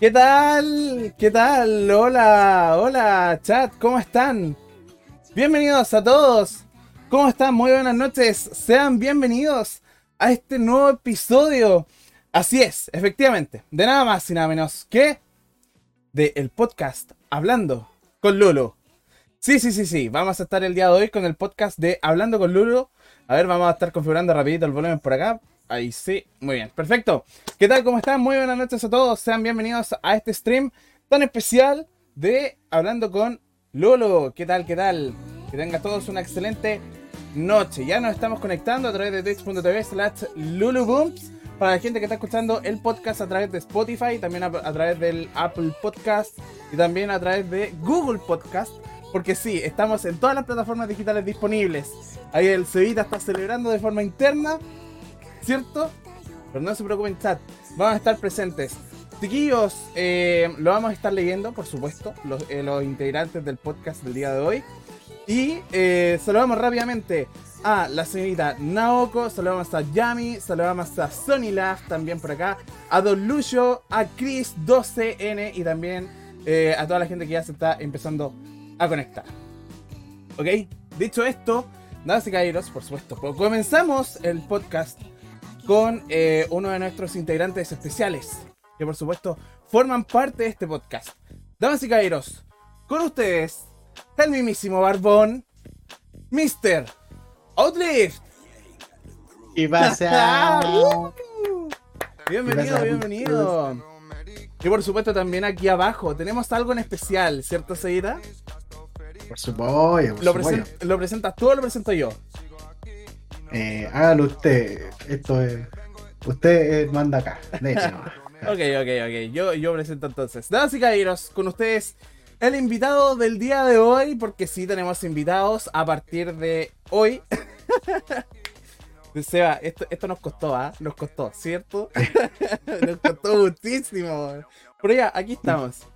¿Qué tal? ¿Qué tal? Hola, hola, chat, ¿cómo están? Bienvenidos a todos. ¿Cómo están? Muy buenas noches. Sean bienvenidos a este nuevo episodio. Así es, efectivamente, de nada más y nada menos que de el podcast Hablando con Lulu. Sí, sí, sí, sí. Vamos a estar el día de hoy con el podcast de Hablando con Lulu. A ver, vamos a estar configurando rapidito el volumen por acá. Ahí sí, muy bien, perfecto. ¿Qué tal? ¿Cómo están? Muy buenas noches a todos. Sean bienvenidos a este stream tan especial de Hablando con Lolo. ¿Qué tal? ¿Qué tal? Que tengan todos una excelente noche. Ya nos estamos conectando a través de twitch.tv slash lulubooms. Para la gente que está escuchando el podcast a través de Spotify, también a, a través del Apple Podcast y también a través de Google Podcast. Porque sí, estamos en todas las plataformas digitales disponibles. Ahí el Cevita está celebrando de forma interna ¿cierto? Pero no se preocupen, chat, vamos a estar presentes. Chiquillos, eh, lo vamos a estar leyendo, por supuesto, los, eh, los, integrantes del podcast del día de hoy. Y eh, saludamos rápidamente a la señorita Naoko, saludamos a Yami, saludamos a Sony Love también por acá, a Don Lucio, a Chris12N y también a toda la gente que ya se está empezando a conectar. ¿Ok? Dicho esto, nada y caballeros, por supuesto, pues comenzamos el podcast con eh, uno de nuestros integrantes especiales, que por supuesto forman parte de este podcast. Damas y caballeros, con ustedes, el mismísimo Barbón, Mr. Outlift. ¿Qué pasa? bienvenido, bienvenido. Y por supuesto también aquí abajo tenemos algo en especial, ¿cierto, Seguida? Por supuesto. ¿Lo, present ¿Lo presentas tú o lo presento yo? Eh, hágalo usted. Esto es. Usted eh, manda acá. ok, ok, ok. Yo, yo presento entonces. Damas y caballeros, con ustedes el invitado del día de hoy, porque sí tenemos invitados a partir de hoy. Seba, esto, esto nos costó, ¿ah? Nos costó, ¿cierto? nos costó muchísimo. Pero ya, aquí estamos.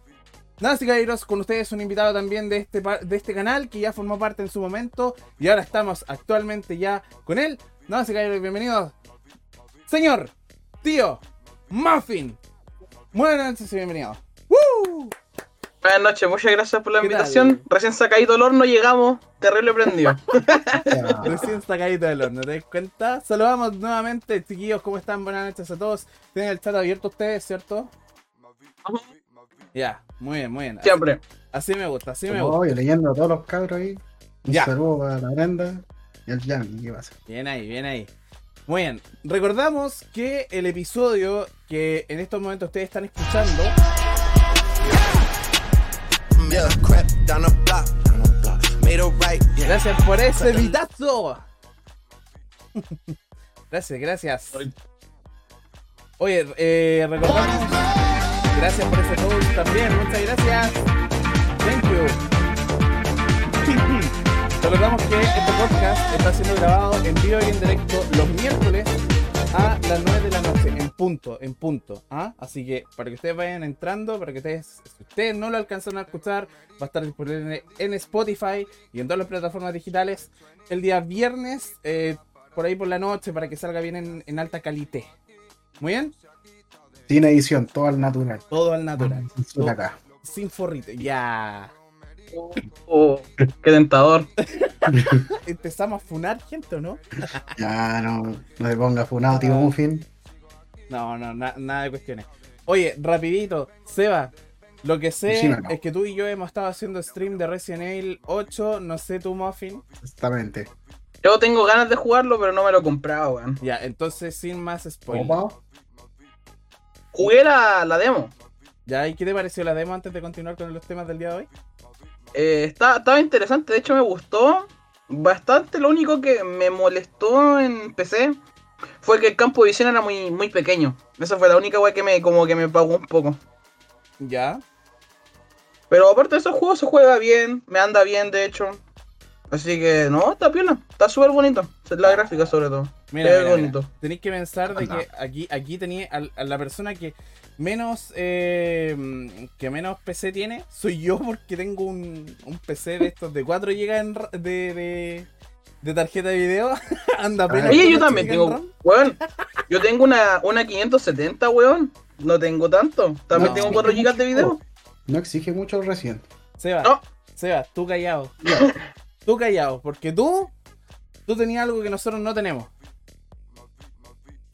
Nada, y caballeros, con ustedes un invitado también de este, de este canal que ya formó parte en su momento y ahora estamos actualmente ya con él. Nada, y caballeros, bienvenidos. Señor, tío, Muffin. Buenas noches y bienvenido. ¡Woo! Buenas noches, muchas gracias por la invitación. Recién sacadito del horno llegamos, terrible prendido. Recién sacadito del horno, ¿te das cuenta? Saludamos nuevamente, chiquillos, ¿cómo están? Buenas noches a todos. Tienen el chat abierto ustedes, ¿cierto? Ya, muy bien, muy bien. Siempre. Así, así me gusta, así Como me gusta. Voy leyendo a todos los cabros ahí. Un Ya. saludo para la Brenda y el Yami. ¿Qué pasa? Bien ahí, bien ahí. Muy bien. Recordamos que el episodio que en estos momentos ustedes están escuchando. Gracias por ese vitazo. gracias, gracias. Oye, eh, recordamos. Gracias por ese post también. Muchas gracias. Thank you. Recordamos que este podcast está siendo grabado en vivo y en directo los miércoles a las 9 de la noche, en punto, en punto. ¿ah? Así que para que ustedes vayan entrando, para que ustedes, ustedes no lo alcanzan a escuchar, va a estar disponible en Spotify y en todas las plataformas digitales el día viernes, eh, por ahí por la noche, para que salga bien en, en alta calidad. Muy bien, Sin edición, todo al natural. todo al natural, Sin todo acá. sin forrito. Ya. Oh, qué tentador. Empezamos a funar gente, ¿o no? Ya no, no se ponga funado, tío Muffin. No, no, na- nada de cuestiones. Oye, rapidito, Seba, lo que sé Sí, no, no. es que tú y yo hemos estado haciendo stream de Resident Evil 8, no sé tu muffin. Exactamente. Yo tengo ganas de jugarlo, pero no me lo he comprado, weón. Ya, entonces sin más spoilers. Jugué la, la demo. Ya, ¿y qué te pareció la demo antes de continuar con los temas del día de hoy? Eh, está- estaba interesante, de hecho me gustó bastante. Lo único que me molestó en PC fue que el campo de visión era muy, muy pequeño. Esa fue la única weá que me, como que me pagó un poco. Ya. Pero aparte de esos juegos se juega bien, me anda bien de hecho. Así que no, está piola, está súper bonito. La gráfica sobre todo. Mira. Tenéis que pensar de que aquí, aquí tenía al- a, la persona que menos eh, que menos PC tiene, soy yo porque tengo un, un PC de estos de 4 GB de, de, de tarjeta de video. Anda apenas Oye, yo 8 también tengo, RAM. weón, yo tengo una, una 570, weón. No tengo tanto. También No. tengo 4 GB de video. No exige mucho recién. Seba, No. Seba, tú callado. tú callado, porque tú, tú tenías algo que nosotros no tenemos.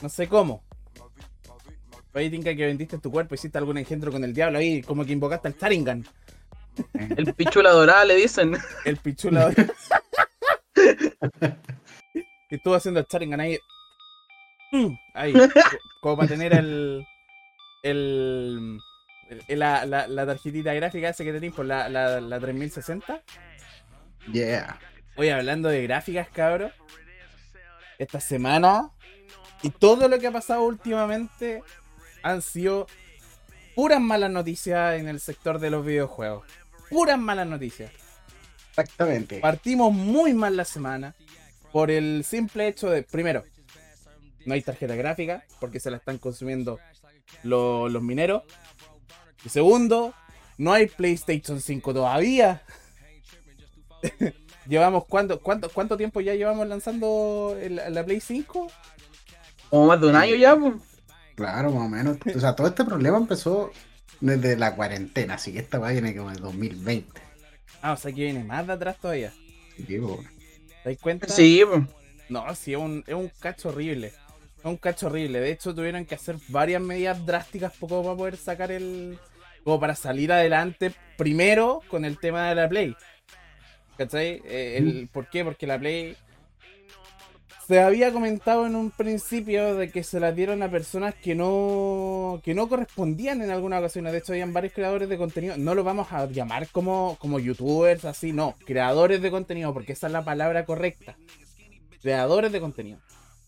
No sé cómo. Ahí tinca que vendiste tu cuerpo, hiciste algún engendro con el diablo ahí, como que invocaste al Taringan, El pichula dorada le dicen. el pichula. y estuvo haciendo el Taringan ahí. Mm, Ahí, co- como para tener el. el. el- la, la, la tarjetita gráfica esa que tenéis por la, la, la 3060. Yeah. Oye, hablando de gráficas, cabros. Esta semana y todo lo que ha pasado últimamente han sido puras malas noticias en el sector de los videojuegos. Puras malas noticias. Exactamente. Partimos muy mal la semana por el simple hecho de, primero, no hay tarjeta gráfica porque se la están consumiendo lo- los mineros. Y segundo, no hay PlayStation 5 todavía. llevamos cuánto, cuánto, cuánto tiempo ya llevamos lanzando el- la Play 5? Como más de un año ya, pues. Claro, más o menos. O sea, todo este problema empezó desde la cuarentena, así que esta va viene como el 2020. Ah, o sea que viene más de atrás todavía. Digo, ¿Te das cuenta? Sí, pues. No, sí, es un, es un cacho horrible. Es un cacho horrible. De hecho, tuvieron que hacer varias medidas drásticas poco para poder sacar el. Como para salir adelante primero con el tema de la Play. ¿Cachai? Eh, el, ¿Por qué? Porque la Play. Se había comentado en un principio de que se la dieron a personas que no que no correspondían en alguna ocasión. De hecho, habían varios creadores de contenido. No lo vamos a llamar como, como youtubers, así, no. Creadores de contenido, porque esa es la palabra correcta creadores de contenido.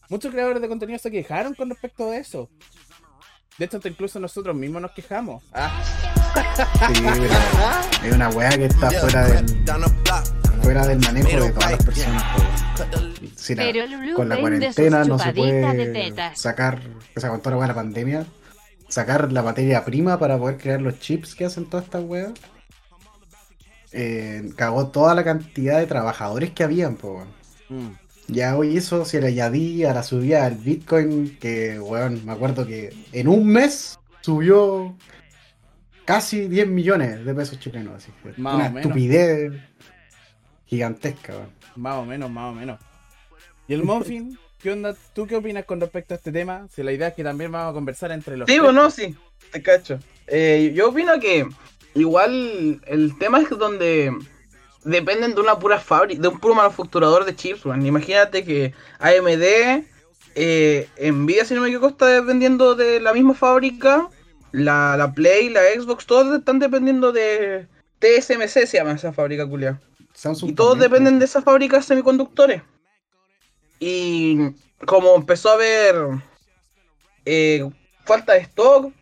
Muchos creadores de contenido se quejaron con respecto de eso. De hecho, incluso nosotros mismos nos quejamos. Ah, sí, pero es una weá que está fuera del. Fuera del manejo de todas las personas. Si la- Pero Lulu con la cuarentena no se puede sacar, o sea, con toda la pandemia, sacar la materia prima para poder crear los chips que hacen todas estas weas. Eh, cagó toda la cantidad de trabajadores que habían, po. weón. mm. Ya hoy eso se le añadí a la subida del Bitcoin, que, weón, me acuerdo que en un mes subió casi 10 millones de pesos chilenos, así que Más una o menos. estupidez gigantesca, weón. más o menos, más o menos. ¿Y el Muffin? ¿Qué onda? ¿Tú qué opinas con respecto a este tema? Si la idea es que también vamos a conversar entre los Sí, tres. pues no, sí. Te cacho. Eh, yo opino que igual el tema es donde dependen de una pura fábrica, de un puro manufacturador de chips, weón. Imagínate que AMD, eh, Nvidia, si no me equivoco, está dependiendo de la misma fábrica. La, la Play, la Xbox, todos están dependiendo de TSMC, se llama esa fábrica culia. Samsung Y todos también, dependen de esa fábrica de semiconductores. Y como empezó a haber eh, falta de stock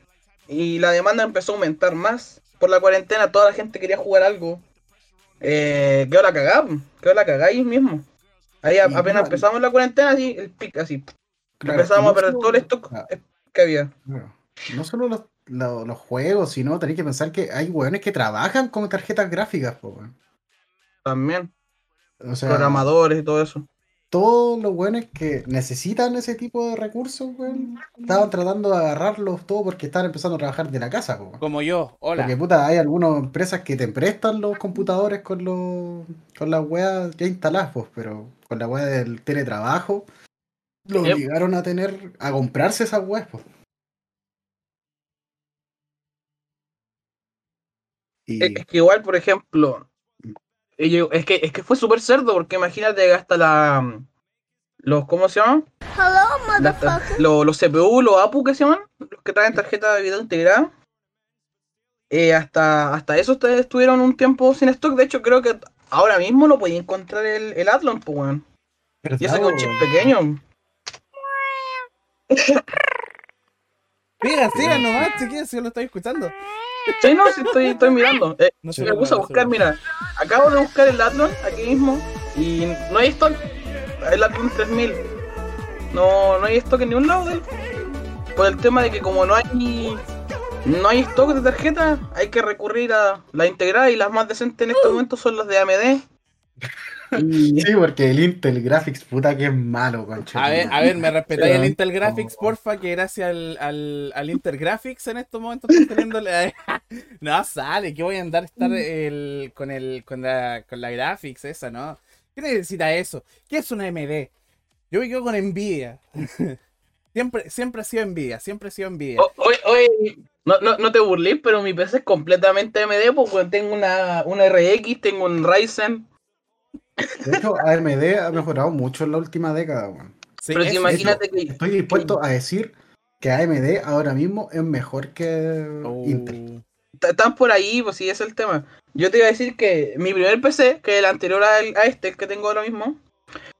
y la demanda empezó a aumentar más por la cuarentena, toda la gente quería jugar algo. Eh, quedó la cagada, quedó la cagada ahí mismo. Ahí Y apenas empezamos la cuarentena, así, el pic, así. Claro, empezamos no a perder solo- todo el stock que había. claro. No solo los, lo- los juegos, sino tenéis que pensar que hay weones que trabajan con tarjetas gráficas, po. También, O sea, programadores y todo eso. todos los weones que necesitan ese tipo de recursos, weón, estaban tratando de agarrarlos todo porque estaban empezando a trabajar de la casa, weón. Como yo, hola. Porque puta, hay algunas empresas que te prestan los computadores con los con las weas ya instaladas, pues, pero con la wea del teletrabajo lo Yep. obligaron a tener, a comprarse esas weas, pues. Y Es, que igual, por ejemplo, es que es que fue súper cerdo, porque imagínate que hasta la los ¿cómo se llaman? Las tar- los, los CPU, los APU que se llaman, los que traen tarjeta de video integrada. eh, hasta, hasta eso ustedes estuvieron un tiempo sin stock. De hecho, creo que ahora mismo lo podía encontrar el, el Athlon, pues weón. Y ese un chip pequeño. Sigan, sigan nomás, chiquillos, si yo lo estoy escuchando. Sí, no, sí estoy, estoy mirando. Eh, No me puse a buscar, mira. Acabo de buscar el Athlon aquí mismo y no hay stock. El Athlon 3000. No, no hay stock en ningún lado de él. Por el tema de que como no hay no hay stock de tarjeta, hay que recurrir a la integrada y las más decentes en este momento son las de AMD. Y- Sí, porque el Intel Graphics, puta que es malo, concha. A ver, a ver, me respetáis el. Intel Graphics, porfa, que gracias al, al, al Intel Graphics en estos momentos estoy teniéndole. no sale, que voy a andar a estar el, con el con la, con la Graphics esa, ¿no? ¿Qué necesita eso? ¿Qué es una AMD? Yo me quedo con Nvidia. siempre, siempre ha sido Nvidia, siempre ha sido Nvidia. O- Oye, oye, no, no, no te burles, pero mi PC es completamente AMD porque tengo una, una RX, tengo un Ryzen. De hecho, AMD ha mejorado mucho en la última década, weón. Sí, pero es- si imagínate que Estoy dispuesto a decir que AMD ahora mismo es mejor que Oh. Intel. están por ahí, pues sí, ese es el tema. Yo te iba a decir que mi primer PC, que es el anterior al- a, este, el que tengo ahora mismo,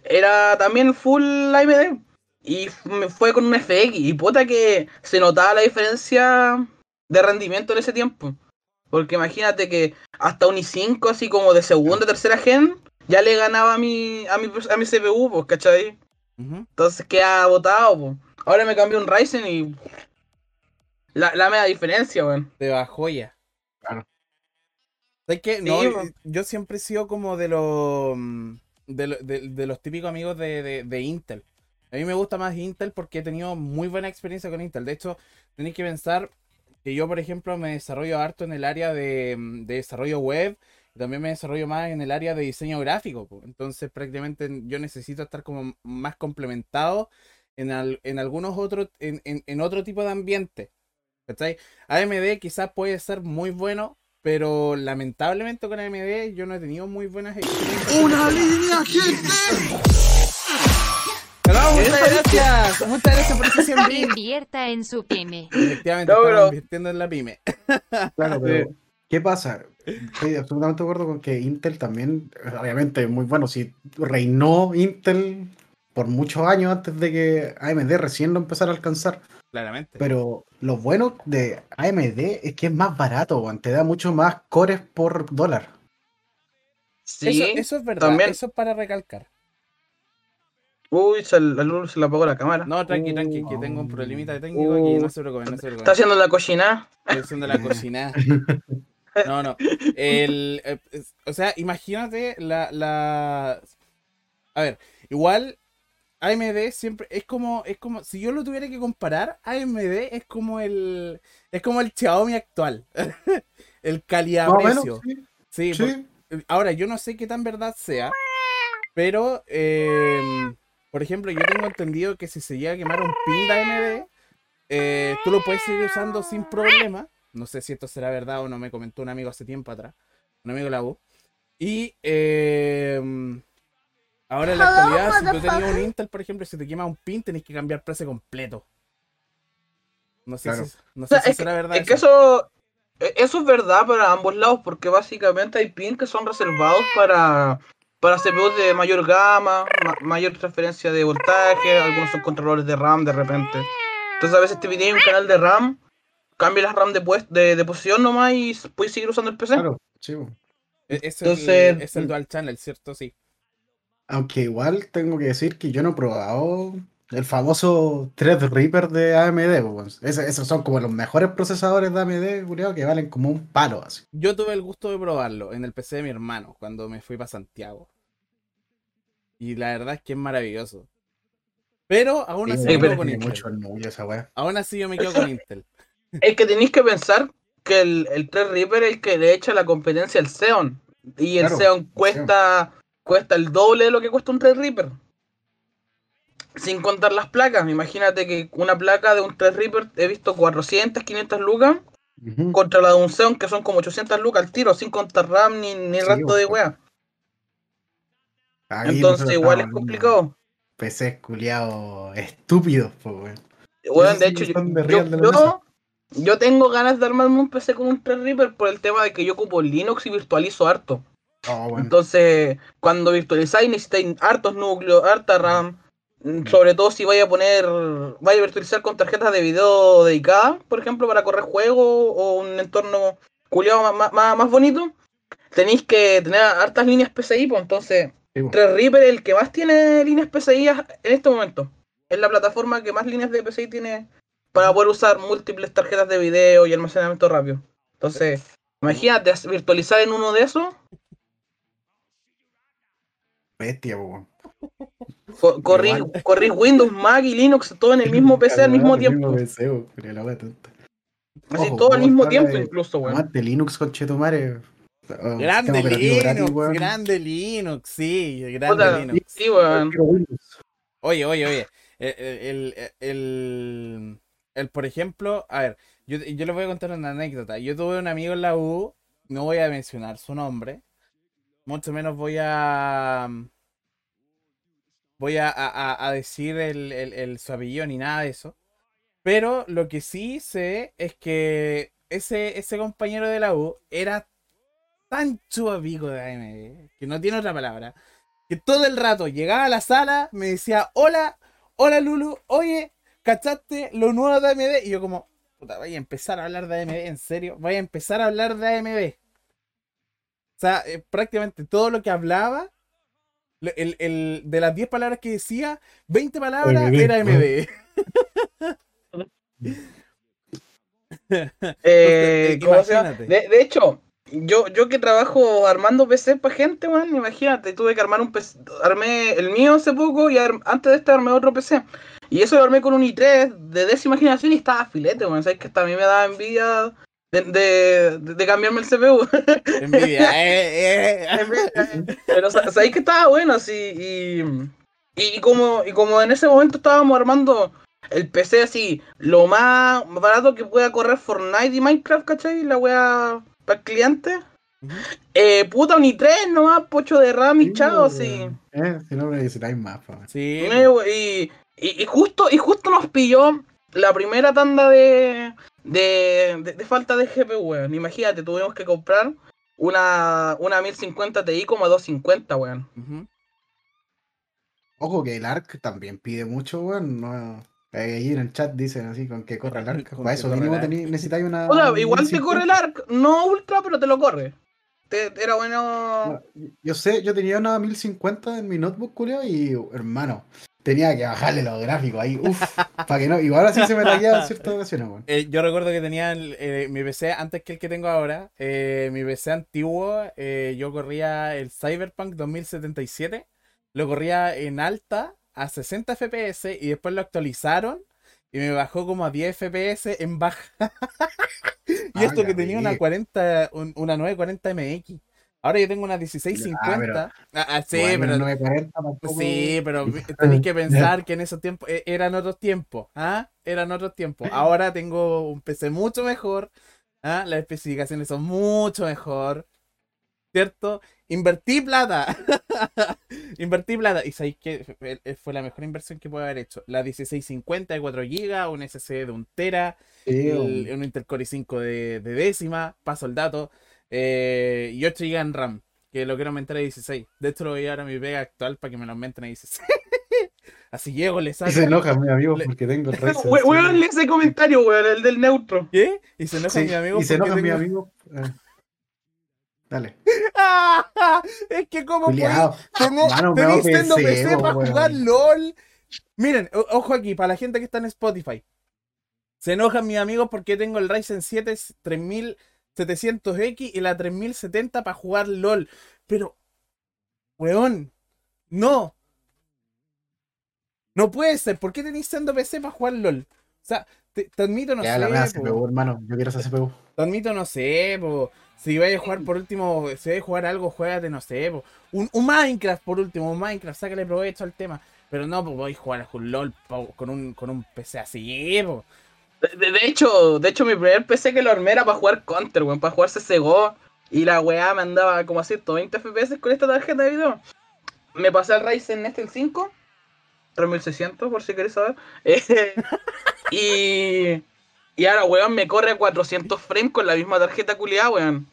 era también full AMD. Y fue con un FX. Y puta que se notaba la diferencia de rendimiento en ese tiempo. Porque imagínate que hasta un i5, así como de segunda, tercera gen, ya le ganaba a mi, a mi, a mi CPU, pues, ¿cachai? Ujú. Entonces queda botado, pues. Ahora me cambié un Ryzen y. La, la media diferencia, weón. de bajoya. Claro. ¿Sabes qué? Sí, No, yo siempre he sido como de los de, lo- de- de los típicos amigos de, de- de Intel. A mí me gusta más Intel porque he tenido muy buena experiencia con Intel. De hecho, tenéis que pensar que yo, por ejemplo, me desarrollo harto en el área de, de desarrollo web. También me desarrollo más en el área de diseño gráfico. po. Entonces, prácticamente yo necesito estar como más complementado en, al- en algunos otros, en, en- en otro tipo de ambiente. ¿Cachai? AMD quizás puede ser muy bueno, pero lamentablemente con AMD yo no he tenido muy buenas experiencias. Una línea, gente. Pero muchas gracias, muchas gracias por ese 100 bits. Invierta en su pyme. Efectivamente, No, estamos invirtiendo en la pyme. Claro, pero ¿qué pasa? Estoy absolutamente de acuerdo con que Intel también, obviamente, es muy bueno. Si reinó Intel por muchos años antes de que AMD recién lo empezara a alcanzar. Claramente. Pero lo bueno de AMD es que es más barato. Te da mucho más cores por dólar. Sí. eso, eso es verdad, también. eso es para recalcar. Uy, se, la luz se le apagó la cámara. No, tranqui, tranqui, que tengo un problemita técnico aquí, no se preocupen, no se preocupen. Está haciendo la cocina. Estoy haciendo la cocina. No, no. El, eh, o sea, imagínate la, la. A ver, igual AMD siempre es como, es como, si yo lo tuviera que comparar, AMD es como el, es como el Xiaomi actual. el Más o calidad-precio. menos, Sí, sí. Sí. por- ahora yo no sé qué tan verdad sea, pero, eh, por ejemplo, yo tengo entendido que si se llega a quemar un pin de AMD, eh, tú lo puedes seguir usando sin problema. No sé si esto será verdad o no, me comentó un amigo hace tiempo atrás, un amigo de la U. Y eh, ahora en la actualidad, si tú tenías un Intel, por ejemplo, si te quema un pin, tenés que cambiar precio completo. No sé Claro. si, no O sé sea, si es, que, será verdad. es que eso, e- eso es verdad para ambos lados, porque básicamente hay pins que son reservados para, para CPUs de mayor gama, ma- mayor transferencia de voltaje, algunos son controladores de RAM de repente. Entonces a veces te piden un canal de RAM, cambia las RAM de, pues- de, de posición nomás y puedes seguir usando el PC. Claro. E- Es, Entonces- el, es el dual channel, ¿cierto? Sí. Aunque igual tengo que decir que yo no he probado el famoso Threadripper de AMD. pues, esos son como los mejores procesadores de AMD, culiao, que valen como un palo así. Yo tuve el gusto de probarlo en el PC de mi hermano cuando me fui para Santiago. Y la verdad es que es maravilloso. Pero aún así Sí, me quedo con Intel. mucho orgullo esa weá. Aún así yo me quedo con Intel. Es que tenéis que pensar que el, el Threadripper es el que le echa la competencia al Xeon. Y el Claro, Xeon cuesta, cuesta el doble de lo que cuesta un Threadripper. Sin contar las placas. Imagínate que una placa de un Threadripper he visto 400, 500 lucas. Contra la de un Xeon que son como 800 lucas al tiro. Sin contar RAM ni, ni Sí, resto de wea. Entonces igual es complicado. PCs culiados estúpidos, pues weón. De hecho, yo, de. Yo tengo ganas de armarme un PC con un Threadripper por el tema de que yo ocupo Linux y virtualizo harto. Oh, bueno. Entonces, cuando virtualizáis necesitáis hartos núcleos, harta RAM. mm, Sobre todo si vaya a poner, vaya a virtualizar con tarjetas de video dedicadas, por ejemplo, para correr juegos o un entorno culiado más, más, más bonito. Tenéis que tener hartas líneas PCI, pues entonces, Sí, po. Threadripper es el que más tiene líneas PCI en este momento. Es la plataforma que más líneas de PCI tiene para poder usar múltiples tarjetas de video y almacenamiento rápido. Entonces, imagínate virtualizar en uno de esos. Bestia, weón. Co- Corrí, Windows, Mac y Linux todo en el mismo PC al mismo tiempo. Así Ojo, todo al mismo tiempo de- incluso, weón. Aguante Linux con Chetumare. Grande Linux, grande Linux, sí, grande Puta, Linux. sí, weón. Oye, oye, oye. El, el, el, el- por ejemplo, a ver, yo, yo les voy a contar una anécdota. Yo tuve un amigo en la U, no voy a mencionar su nombre, mucho menos voy a. Voy a, a- a- a decir el, el, el- su apellido ni nada de eso. Pero lo que sí sé es que ese, ese compañero de la U era tan chupapico de AMD, que no tiene otra palabra, que todo el rato llegaba a la sala, me decía, hola, hola Lulu, oye, ¿cachaste lo nuevo de AMD? Y yo como, puta, voy a empezar a hablar de AMD, en serio, voy a empezar a hablar de AMD. O sea, eh, prácticamente todo lo que hablaba, el, el- de las 10 palabras que decía, 20 palabras AMD, era AMD. Eh, Entonces, ¿cómo se llama? imagínate. De, de hecho, yo, yo que trabajo armando PC para gente, man, imagínate, tuve que armar un PC, armé el mío hace poco y antes de este armé otro PC. Y eso lo armé con un i3 de décima generación y estaba filete, man, sabes que hasta a mí me daba envidia de, de, cambiarme el CPU. Envidia. eh, eh. Pero sa- sabéis que estaba bueno, así, y, y, y como, y como en ese momento estábamos armando el PC así, lo más barato que pueda correr Fortnite y Minecraft, ¿cachai? La wea para el cliente. Eh, puta, un i3 nomás, pocho de RAM y chao, así. Eh, si no me necesitáis más, po. Sí. Eh, we- y, y, y justo, y justo nos pilló la primera tanda de, de, de, de falta de GPU, weón. Imagínate, tuvimos que comprar una, una 1050 Ti como a 250, weón. Ojo que el ARC también pide mucho, weón. No, ahí en el chat dicen así, con que corre el ARC. Con Para eso mínimo necesitáis una. O sea, igual te 1050. corre el ARC, no ultra, pero te lo corre. Te- era bueno. No, Yo sé, yo tenía una 1050 en mi notebook, culio, y hermano, tenía que bajarle los gráficos ahí, uff, para que no. Igual así se me en ciertas ocasiones, weón. Eh, yo recuerdo que tenía el- eh, mi PC antes que el que tengo ahora. eh, mi PC antiguo, eh, yo corría el Cyberpunk 2077. Lo corría en alta a 60 FPS y después lo actualizaron y me bajó como a 10 FPS en baja. y Ah, esto que tenía una wea. 40, un- una 940 MX. Ahora yo tengo una 1650. Ah, ah, sí, Bueno, pero 940 tampoco- Sí, pero tenéis que pensar que en esos tiempos e- eran otros tiempos, ¿ah? Eran otros tiempos. Ahora tengo un PC mucho mejor, ¿ah? Las especificaciones son mucho mejor, ¿cierto? Invertí plata, invertí plata y sabéis que fue la mejor inversión que pude haber hecho. La 1650 de 4 GB, un SSD de 1 tera, el- un Intel Core i5 de, de décima, paso el dato, eh, y 8 GB en RAM, que lo quiero aumentar a 16. De hecho, lo voy a llevar a mi pega actual para que me lo aumenten a 16. Así llego, le Y saco. se enoja mi amigo Le- porque tengo el. Weón, lee ese comentario, weón, el del neutro. ¿Qué? Y se enoja Sí, mi amigo. y se enoja mi tengo- amigo. Dale. es que como Culiao. Tenés, Mano, PC, para weón. jugar LOL. Miren, o- ojo aquí, para la gente que está en Spotify. Se enojan mis amigos porque tengo el Ryzen 7 3700X y la 3070 para jugar LOL. Pero, weón, no. No puede ser. ¿Por qué tenéis siendo PC para jugar LOL? O sea, te, te admito, no Ya sé. la po. CPU, hermano. Yo quiero esa CPU. Te admito, no sé, po. Si vais a jugar por último, si vais a jugar algo, juégate, no sé. Un, un Minecraft por último, un Minecraft, sácale provecho al tema. Pero no, pues voy a jugar un LOL con un, con un PC así, po. De, hecho, de hecho, mi primer PC que lo armé era para jugar Counter, weón, para jugar CSGO. Y la weá me andaba como a 120 FPS con esta tarjeta de video. Me pasé al Ryzen este el 5, 3600, por si queréis saber. Eh, y, y ahora, weón, me corre a 400 frames con la misma tarjeta culiada, weón.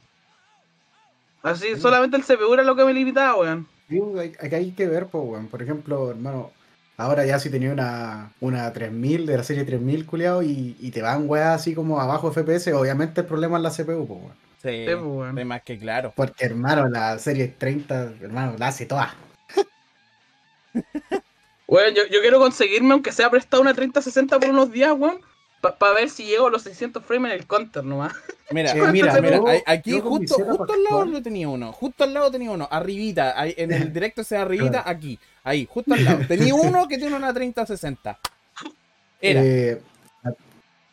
Así, solamente el CPU era lo que me limitaba, weón. Sí, hay- Acá hay que ver, pues, weón. Por ejemplo, hermano, ahora ya si tenía una, una 3000 de la serie 3000, culiado, y, y te van weas así como abajo FPS, obviamente el problema es la CPU, pues, weón. Sí, Sí, pues, weón. es más que claro. Porque, hermano, la serie 30, hermano, la hace toda. Weón, yo, yo quiero conseguirme, aunque sea prestado una 3060 por unos días, weón. Para ver si llego a los 600 frames en el counter nomás. Mira, mira, mira, yo- aquí yo justo, al lado lo tenía uno, justo al lado tenía uno, arribita, ahí, en el directo sea arribita, aquí, ahí, justo al lado. Tenía uno que tiene una 3060. Era. Eh,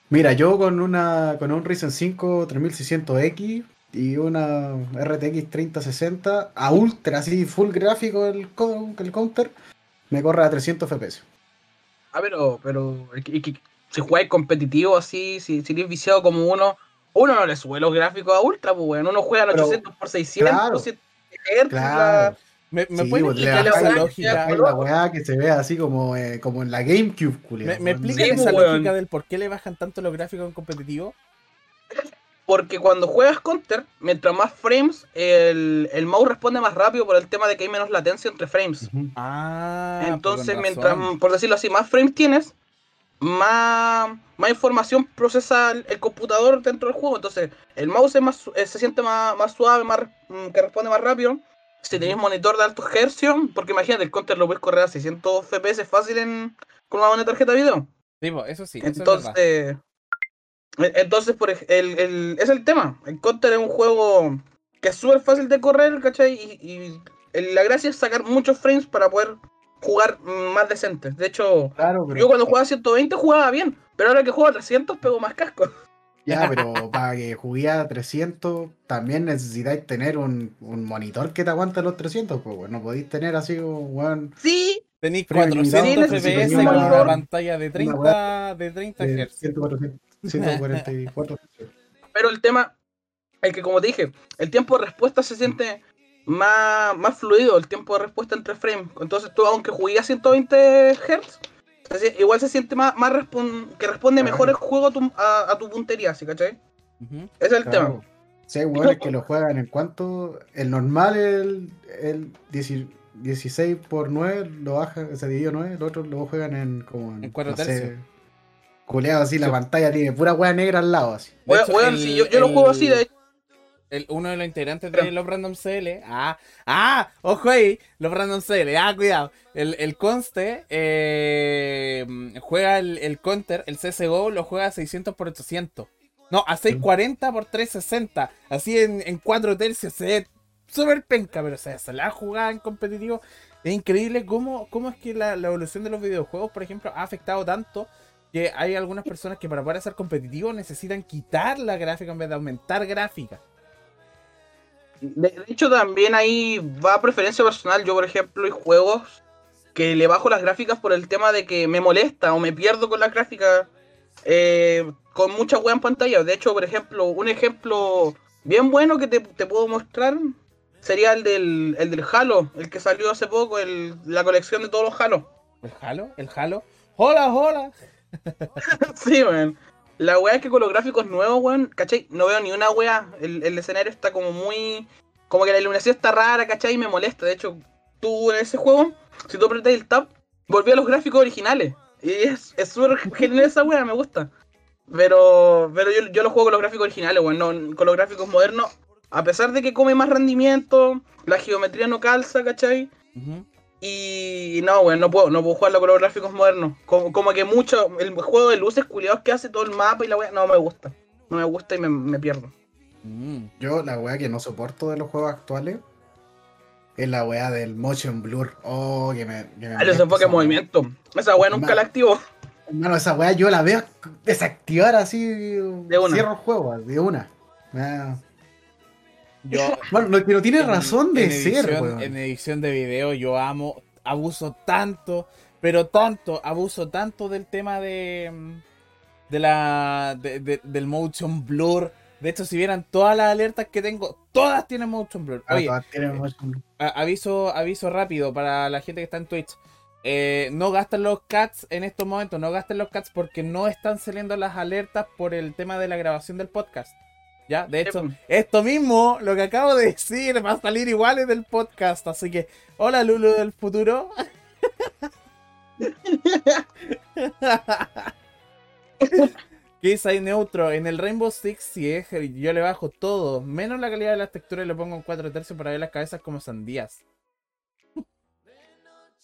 mira, yo con una con un Ryzen 5 3600X y una RTX 3060 a ultra, así full gráfico el, co- el counter, me corre a 300 FPS. Ah, pero, pero si jugáis competitivo así, si, si eres viciado como uno, uno no le sube los gráficos a ultra, pues bueno, uno juega en Pero, 800 por 600, claro, 7 Hz, Claro. ¿Me, me Sí, pueden pues, explicar esa la lógica? La weá que se ve así como, eh, como en la GameCube, culiao. ¿Me, me explican Sí, esa pues, weón. lógica del por qué le bajan tanto los gráficos en competitivo? Porque cuando juegas Counter, mientras más frames, el, el mouse responde más rápido por el tema de que hay menos latencia entre frames. Ah, pues Entonces, mientras, por decirlo así, más frames tienes, más, más información procesa el, el computador dentro del juego. Entonces, el mouse es más, eh, se siente más, más suave, más, mm, que responde más rápido. Si tenéis monitor de altos hercios, porque imagínate, el counter lo puedes correr a 600 FPS fácil en, con una buena tarjeta de video. Sí, pues, eso sí, eso es. Entonces, e- entonces por el, el- es el tema. El counter es un juego que es súper fácil de correr, ¿cachai? Y, y la gracia es sacar muchos frames para poder jugar más decentes. De hecho, Claro, pero, yo cuando jugaba a 120 jugaba bien, pero ahora que juego a 300 pego más casco. ya, pero para que jugué a 300 también necesitáis tener un, un monitor que te aguante los 300, pues bueno, no podéis tener así, weón, Sí, Tenéis Frame 400 limitado, FPS con un una pantalla de 30, de 30 de Hz. 144, 144. pero el tema es que como te dije, el tiempo de respuesta se siente más, más fluido, el tiempo de respuesta entre frames. Entonces tú aunque jugué a 120 Hz, igual se siente más, más respon- que responde mejor el juego a tu, a, a tu puntería, ¿sí cachai? Ujú. Ese es el tema. Si hay weones que lo juegan en cuanto. El normal, el, el 10 16 por 9 lo baja, se dividido 9, los otros lo juegan en como En cuatro tercios. Culeado así, la pantalla tiene pura wea negra al lado así. Hecho, el- si yo, yo lo juego así, de hecho, el- uno de los integrantes Pero- de los Random CL. Ah, ah, ojo ahí, los Random CL. Ah, cuidado. El, el Conste eh, juega el, el Counter, el CSGO, lo juega a 600 por 800. No, a 640 por 360. Así en, en 4 tercios. Se ve súper penca, pero o sea, se la jugada en competitivo. Es increíble cómo, cómo es que la, la evolución de los videojuegos, por ejemplo, ha afectado tanto que hay algunas personas que para poder ser competitivos necesitan quitar la gráfica en vez de aumentar gráfica. De, de hecho también ahí va a preferencia personal. Yo, por ejemplo, hay juegos que le bajo las gráficas por el tema de que me molesta o me pierdo con las gráficas eh, con mucha wea en pantalla. De hecho, por ejemplo, un ejemplo bien bueno que te, te puedo mostrar sería el del, el del Halo, el que salió hace poco, el, la colección de todos los Halo. ¿El Halo? ¿El Halo? ¡Hola, hola! sí, weón. La wea es que con los gráficos nuevos, weón, ¿cachai? No veo ni una wea. El, el escenario está como muy. Como que la iluminación está rara, ¿cachai? Y me molesta. De hecho, tú en ese juego, si tú apretas el tab, volví a los gráficos originales. Y es es súper genial esa wea, me gusta. Pero, pero yo, yo lo juego con los gráficos originales, weón, no con los gráficos modernos. A pesar de que come más rendimiento, la geometría no calza, ¿cachai? Y no, weón, no puedo, no puedo jugarlo con los gráficos modernos. Como, como que mucho, el juego de luces culiados que hace todo el mapa y la weá, no me gusta. No me gusta y me, me pierdo. Mm. Yo, la wea que no soporto de los juegos actuales es la wea del motion blur. Oh, que me. Que me Ah, los enfoques esa en wea. movimiento. Esa weá nunca la activo. Hermano, esa wea yo la veo desactivar así. De una. Cierro el juego, de una. Ah. Yo, Bueno, no, no tiene en- razón de en ser, weón. En edición de video yo amo, abuso tanto, pero tanto, abuso tanto del tema de, mm, de la, de- de- del motion blur. De hecho, si vieran todas las alertas que tengo, todas tienen motion blur. Ah, Oye, todas tienen motion blur. aviso, aviso rápido para la gente que está en Twitch. Eh, no gasten los cats en estos momentos, no gasten los cats porque no están saliendo las alertas por el tema de la grabación del podcast. ¿Ya? De hecho, pues. esto mismo, lo que acabo de decir, va a salir igual en el podcast. Así que, hola Lulu del futuro. ¿Qué dice ahí neutro? En el Rainbow Six, si es, yo le bajo todo, menos la calidad de las texturas y le pongo en 4 tercios para ver las cabezas como sandías.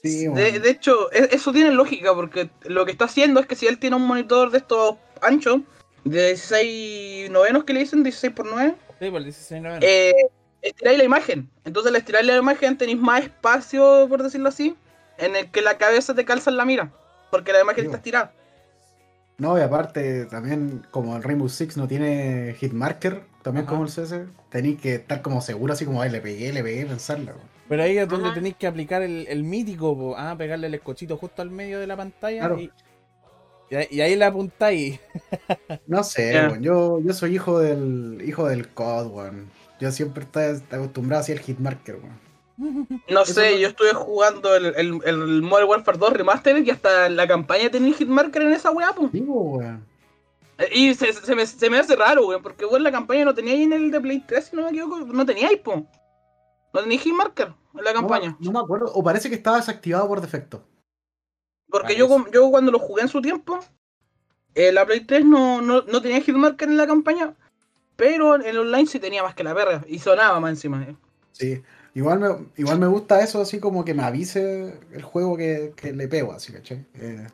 Sí, De, hecho, e- eso tiene lógica porque lo que está haciendo es que si él tiene un monitor de estos ancho, de 16 novenos que le dicen, 16 por 9, Sí, por el 16 noveno. eh, estiráis la imagen. Entonces, al estirar la imagen tenéis más espacio, por decirlo así, en el que la cabeza te calza en la mira. Porque la imagen Sí, está estirada. No, y aparte, también como el Rainbow Six no tiene hitmarker, también Ajá. como el CS, tenéis que estar como seguro, así como, ay, le pegué, le pegué, pensarlo. Pero ahí es donde Ajá. tenéis que aplicar el, el mítico, po. ah, pegarle el escochito justo al medio de la pantalla Claro. y, y ahí- y ahí le apuntáis. No sé, weón, yo, yo soy hijo del hijo del COD, weón. Yo siempre estaba acostumbrado así al hitmarker, weón. No Eso sé, no- yo estuve jugando el, el, el Modern Warfare 2 Remastered y hasta la campaña tenía hitmarker en esa weá, po. Digo, weón. Eh, Y se, se me, se me hace raro, weón, porque vos en la campaña no teníais en el de Play 3, si no me equivoco, no teníais, po. No teníais hitmarker en la campaña. no me acuerdo, o parece que estaba desactivado por defecto. Porque yo, yo cuando lo jugué en su tiempo, eh, la Play 3 no, no, no tenía hitmarker en la campaña, pero en el online sí tenía más que la perra, y sonaba más encima. eh. Sí. Igual me, igual me gusta eso, así como que me avise el juego que, que le pego, así, ¿cachai? Eh,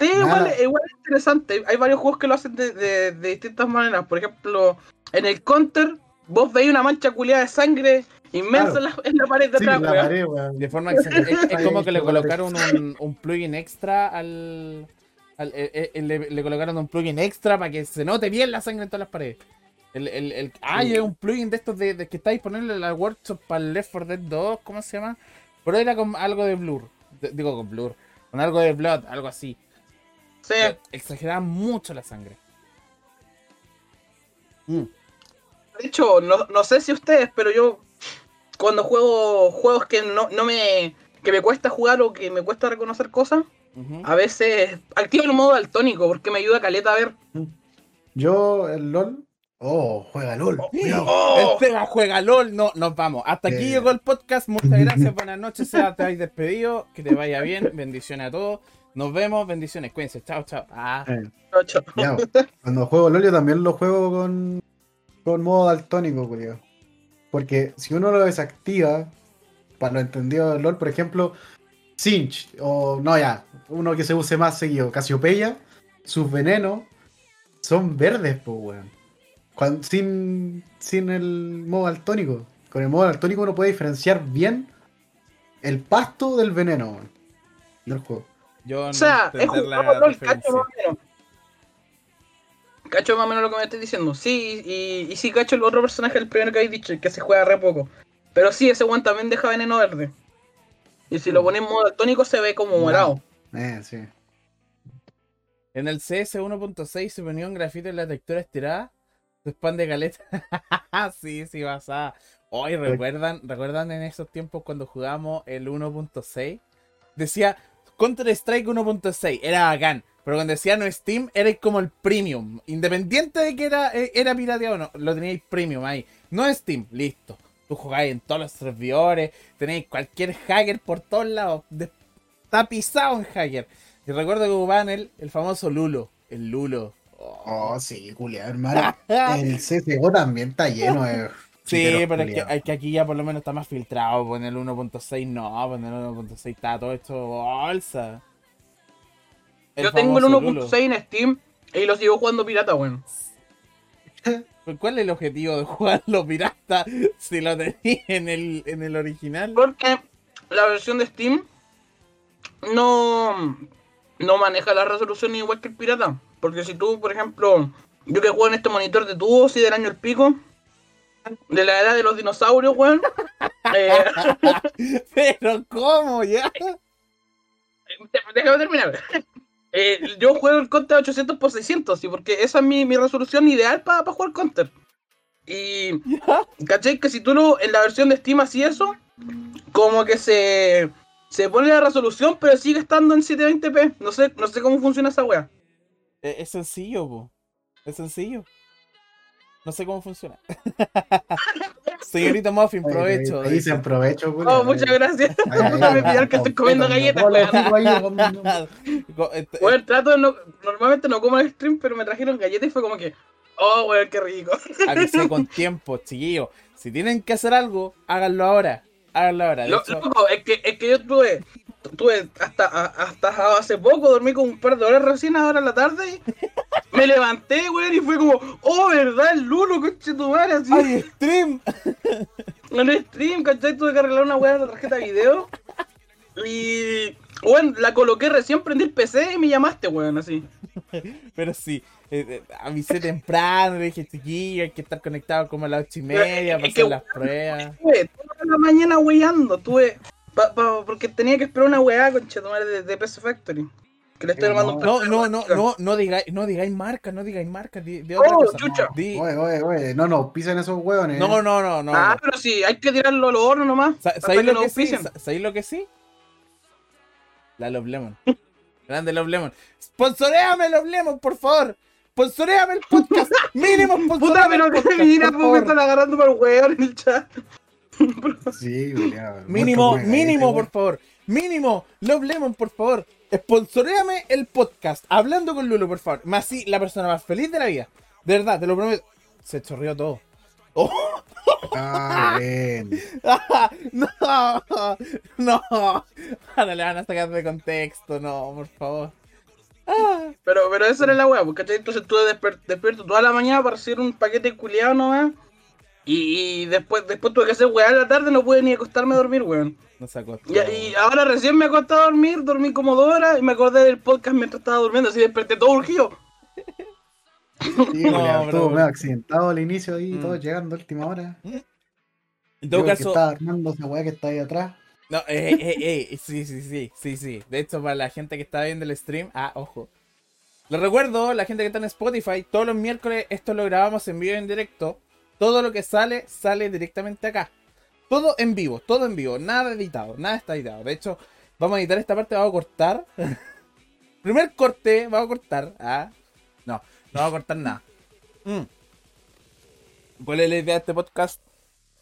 Sí, igual, igual es interesante. Hay varios juegos que lo hacen de, de- de distintas maneras. Por ejemplo, en el Counter, vos veis una mancha culiada de sangre inmensa Claro. en, la, en la pared de sí, atrás, la weón. pared, weón. De forma que se- es, es como que le colocaron un, un plugin extra al. al- eh, eh, le, le colocaron un plugin extra para que se note bien la sangre en todas las paredes. El, el, el, ah, y es un plugin de estos de, de que está disponible en la workshop para el Left 4 Dead 2, ¿cómo se llama? Pero era con algo de blur. de- digo con blur. Con algo de blood, algo así. Sí. Exageraban mucho la sangre. Mm. De hecho, no, no sé si ustedes, pero yo cuando juego juegos que no, no me que me cuesta jugar o que me cuesta reconocer cosas, a veces activo el modo daltónico porque me ayuda a caleta a ver. Yo, el LOL. Oh, juega LOL. cuidado. ¡Oh! El Seba juega LOL. No, nos vamos. Hasta aquí Eh. llegó el podcast. Muchas gracias. Buenas noches. Seba, te habéis despedido. Que te vaya bien. Bendiciones a todos. Nos vemos. Bendiciones. Cuídense. Chao, chao. Ah. Eh, Ocho. ya, cuando juego LOL yo también lo juego con, con modo daltónico, culiao. Porque si uno lo desactiva, para lo entendido del LOL, por ejemplo, Cinch, o no ya, uno que se use más seguido, Casiopeya, sus venenos son verdes, pues weón. Sin, sin el modo daltónico. Con el modo daltónico uno puede diferenciar bien el pasto del veneno weón, del juego. Yo O sea, no es un juego LOL, cacho más o menos. Cacho más o menos lo que me estás diciendo. Sí, y, y sí, cacho el otro personaje, el primero que habéis dicho, el que se juega re poco. Pero sí, ese one también deja veneno verde. Y si lo pones en modo tónico se ve como morado. Eh, sí. En el CS 1.6 se ponía un grafito en la textura estirada. Se expande caleta. sí, sí, basada. Hoy recuerdan, recuerdan en esos tiempos cuando jugábamos el 1.6. Decía Counter Strike 1.6, era bacán. Pero cuando decía no Steam, era como el premium. Independiente de que era, eh, era pirateado o no, lo teníais premium ahí. No Steam, listo. Tú jugáis en todos los servidores, tenéis cualquier hacker por todos lados. de- tapizado en hacker. Y recuerdo que ocupaban el, el famoso Lulo. El Lulo. Oh. Oh, sí, culiado, hermano. El CSGO también está lleno de. Sí, pero es que, es que aquí ya por lo menos está más filtrado. El 1.6 no, el 1.6 está todo esto bolsa. El Yo tengo el famoso Lulo. 1.6 en Steam y lo sigo jugando pirata, weón. Pues, ¿Cuál es el objetivo de jugarlo pirata si lo tenías en el, en el original? Porque la versión de Steam no, no maneja la resolución igual que el pirata. Porque si tú, por ejemplo, yo que juego en este monitor de tubos y del año el pico, de la edad de los dinosaurios, weón. eh, Pero, ¿cómo ya? déjame terminar. Eh, yo juego el Counter 800 por 600, ¿sí? porque esa es mi, mi resolución ideal para jugar Counter. Y. ¿Cachai? Que si tú lo, en la versión de Steam así eso, como que se, se pone la resolución, pero sigue estando en 720p. No sé, no sé cómo funciona esa wea. Eh, Es sencillo, po. Es sencillo. No sé cómo funciona. Señorita Muffin, provecho. Ahí dice. se aprovecho, culiao. Oh, muchas gracias. Me pillar que estoy comiendo galletas, Co- este- Weón, trato de no. Normalmente no como en el stream, pero me trajeron galletas y fue como que. Oh, weón, qué rico. avisé con tiempo, chiquillos. Si tienen que hacer algo, háganlo ahora. Háganlo ahora. De Lo- hecho, loco, es que, es que yo tuve. Tuve hasta, hasta hace poco, dormí con un par de horas recién ahora en la tarde y me levanté, weón, y fue como, oh, ¿verdad? El Lulo, coche tu madre, así. ¡Ay, stream! En el stream, ¿cachai? Tuve que arreglar una weá de la tarjeta de video. Y, weón, la coloqué recién, prendí el PC y me llamaste, weón, así. Pero sí, eh, eh, avisé temprano, le dije, chiquillo, hay que estar conectado como a las ocho y media para hacer las pruebas. Estuve toda la mañana weyando, tuve. Pa- pa- porque tenía que esperar una weá, madre, de, de PC Factory. Que le estoy Pero armando un No, PC no, no, no, no digáis, no digáis marcas, no digáis marcas, de, de otra Oh, cosa. chucha. Di- Oye, oye, oye, no, no, pisen esos hueones. no, no, no, no. Ah, pero sí, hay que tirarlo a los hornos nomás. ¿Sabéis que lo nos que sí? auspicien. Sa- ¿Sabéis lo que sí? La Love Lemon. Grande Love Lemon. Sponsoreame Love Lemon, por favor. Sponsoreame el podcast. Mínimo Puta, sponsoreame pero el que mira, por me favor. están agarrando por weón en el chat. Sí, Mínimo, muerto, mínimo, por favor. Mínimo, Love Lemon, por favor. Sponsoreame el podcast. Hablando con Lulu, por favor. Más sí, la persona más feliz de la vida. De verdad, te lo prometo. Se chorreó todo. Oh, Ah, bien. no, no. Ahora le van a sacar de contexto, no, por favor. Ah, Pero, pero esa era la weá, porque entonces estuve desper- despierto toda la mañana para hacer un paquete culiado nomás. Y, y después, después tuve que hacer weá en la tarde, no pude ni acostarme a dormir, weón. no sacó. Y, y ahora recién me acosté a dormir, dormí como dos horas y me acordé del podcast mientras estaba durmiendo, así desperté todo urgido. Sí, No, estuvo medio accidentado al inicio ahí, Mm. todos llegando a última hora. En todo Yo, que caso, estaba armando esa weá que está ahí atrás. no, eh, eh, eh, sí, sí, sí, sí, sí. De hecho, para la gente que está viendo el stream, ah, ojo. Les recuerdo, la gente que está en Spotify, todos los miércoles esto lo grabamos en vivo y en directo. Todo lo que sale, sale directamente acá. Todo en vivo, todo en vivo, nada editado, nada está editado. De hecho, vamos a editar esta parte, vamos a cortar. Primer corte, vamos a cortar. Ah, no, no vamos a cortar nada. Mm. ¿Cuál es la idea de este podcast?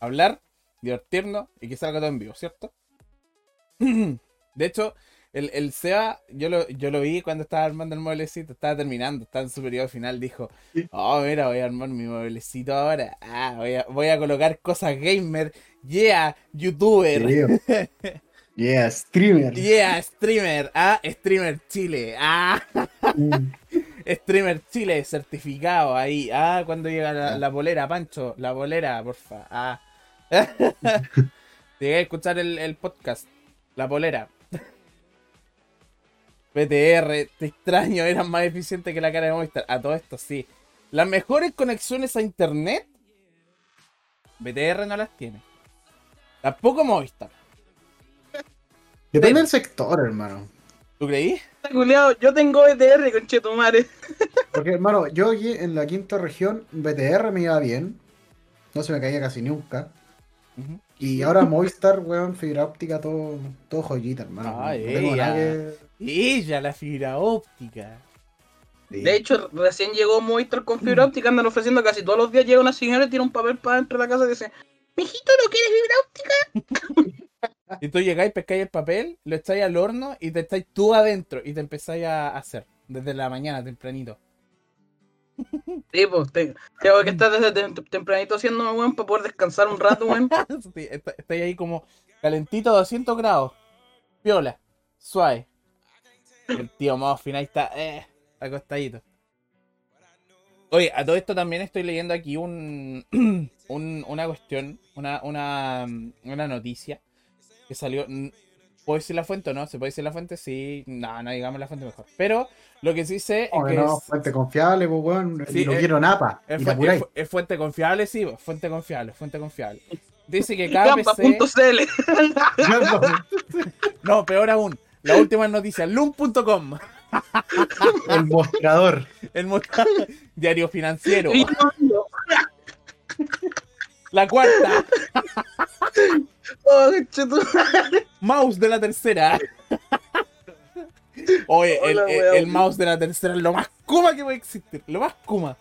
Hablar, divertirnos y que salga todo en vivo, ¿cierto? De hecho, el, el SEA, yo lo, yo lo vi cuando estaba armando el mueblecito, estaba terminando, estaba en su periodo final, dijo, oh, mira, voy a armar mi mueblecito ahora, ah, voy a, voy a colocar cosas gamer, yeah, youtuber. Yeah, streamer. yeah, streamer, ah, streamer Chile, ah, Mm. streamer Chile certificado ahí, ah, cuando llega la, Ya. la bolera, Pancho, la bolera, porfa, ah. Llegué a escuchar el, el podcast, la bolera. PTR, te extraño, eran más eficientes que la cara de Movistar. A todo esto, sí. Las mejores conexiones a internet, BTR no las tiene. Tampoco Movistar. Depende del sector, hermano. ¿Tú creí? Yo tengo ETR, conchetumare. Porque, hermano, yo aquí en la quinta región, BTR me iba bien. No se me caía casi nunca. Y ahora Movistar, weón, fibra óptica, todo, todo joyita, hermano. Ah, no tengo ella. nada que. Ella, la fibra óptica. Sí. De hecho, recién llegó Movistar con fibra óptica, andan ofreciendo casi todos los días. Llega una señora y tira un papel para dentro de la casa y dice: Mijito, ¿no quieres fibra óptica? Y tú llegáis, pescáis el papel, lo echáis al horno y te estáis tú adentro y te empezáis a hacer desde la mañana tempranito. Sí, pues te- tengo que estar desde tem- tempranito haciendo, weón, para poder descansar un rato, weón. Sí, está- Estáis ahí como calentito a 200 grados. Viola, suave. El tío Muffin ahí está, eh, acostadito. Oye, a todo esto también estoy leyendo aquí un, un- una cuestión, una, una, una noticia que salió. ¿Puedo decir la fuente o no? ¿Se puede decir la fuente? Sí, no, no digamos la fuente mejor. Pero lo que sí sé es No, que no, es- fuente confiable, pues, weón. Sí, y no quiero napa. es, y fu- es fu- es fuente confiable, sí, fuente confiable, fuente confiable. Dice que cada PC... Gamba.cl. No, peor aún. La última noticia, loom.com, El mostrador. el mo- diario financiero. La cuarta, oh, mouse de la tercera. Oye, Hola, el mouse de la tercera es lo más kuma que puede existir. Lo más kuma.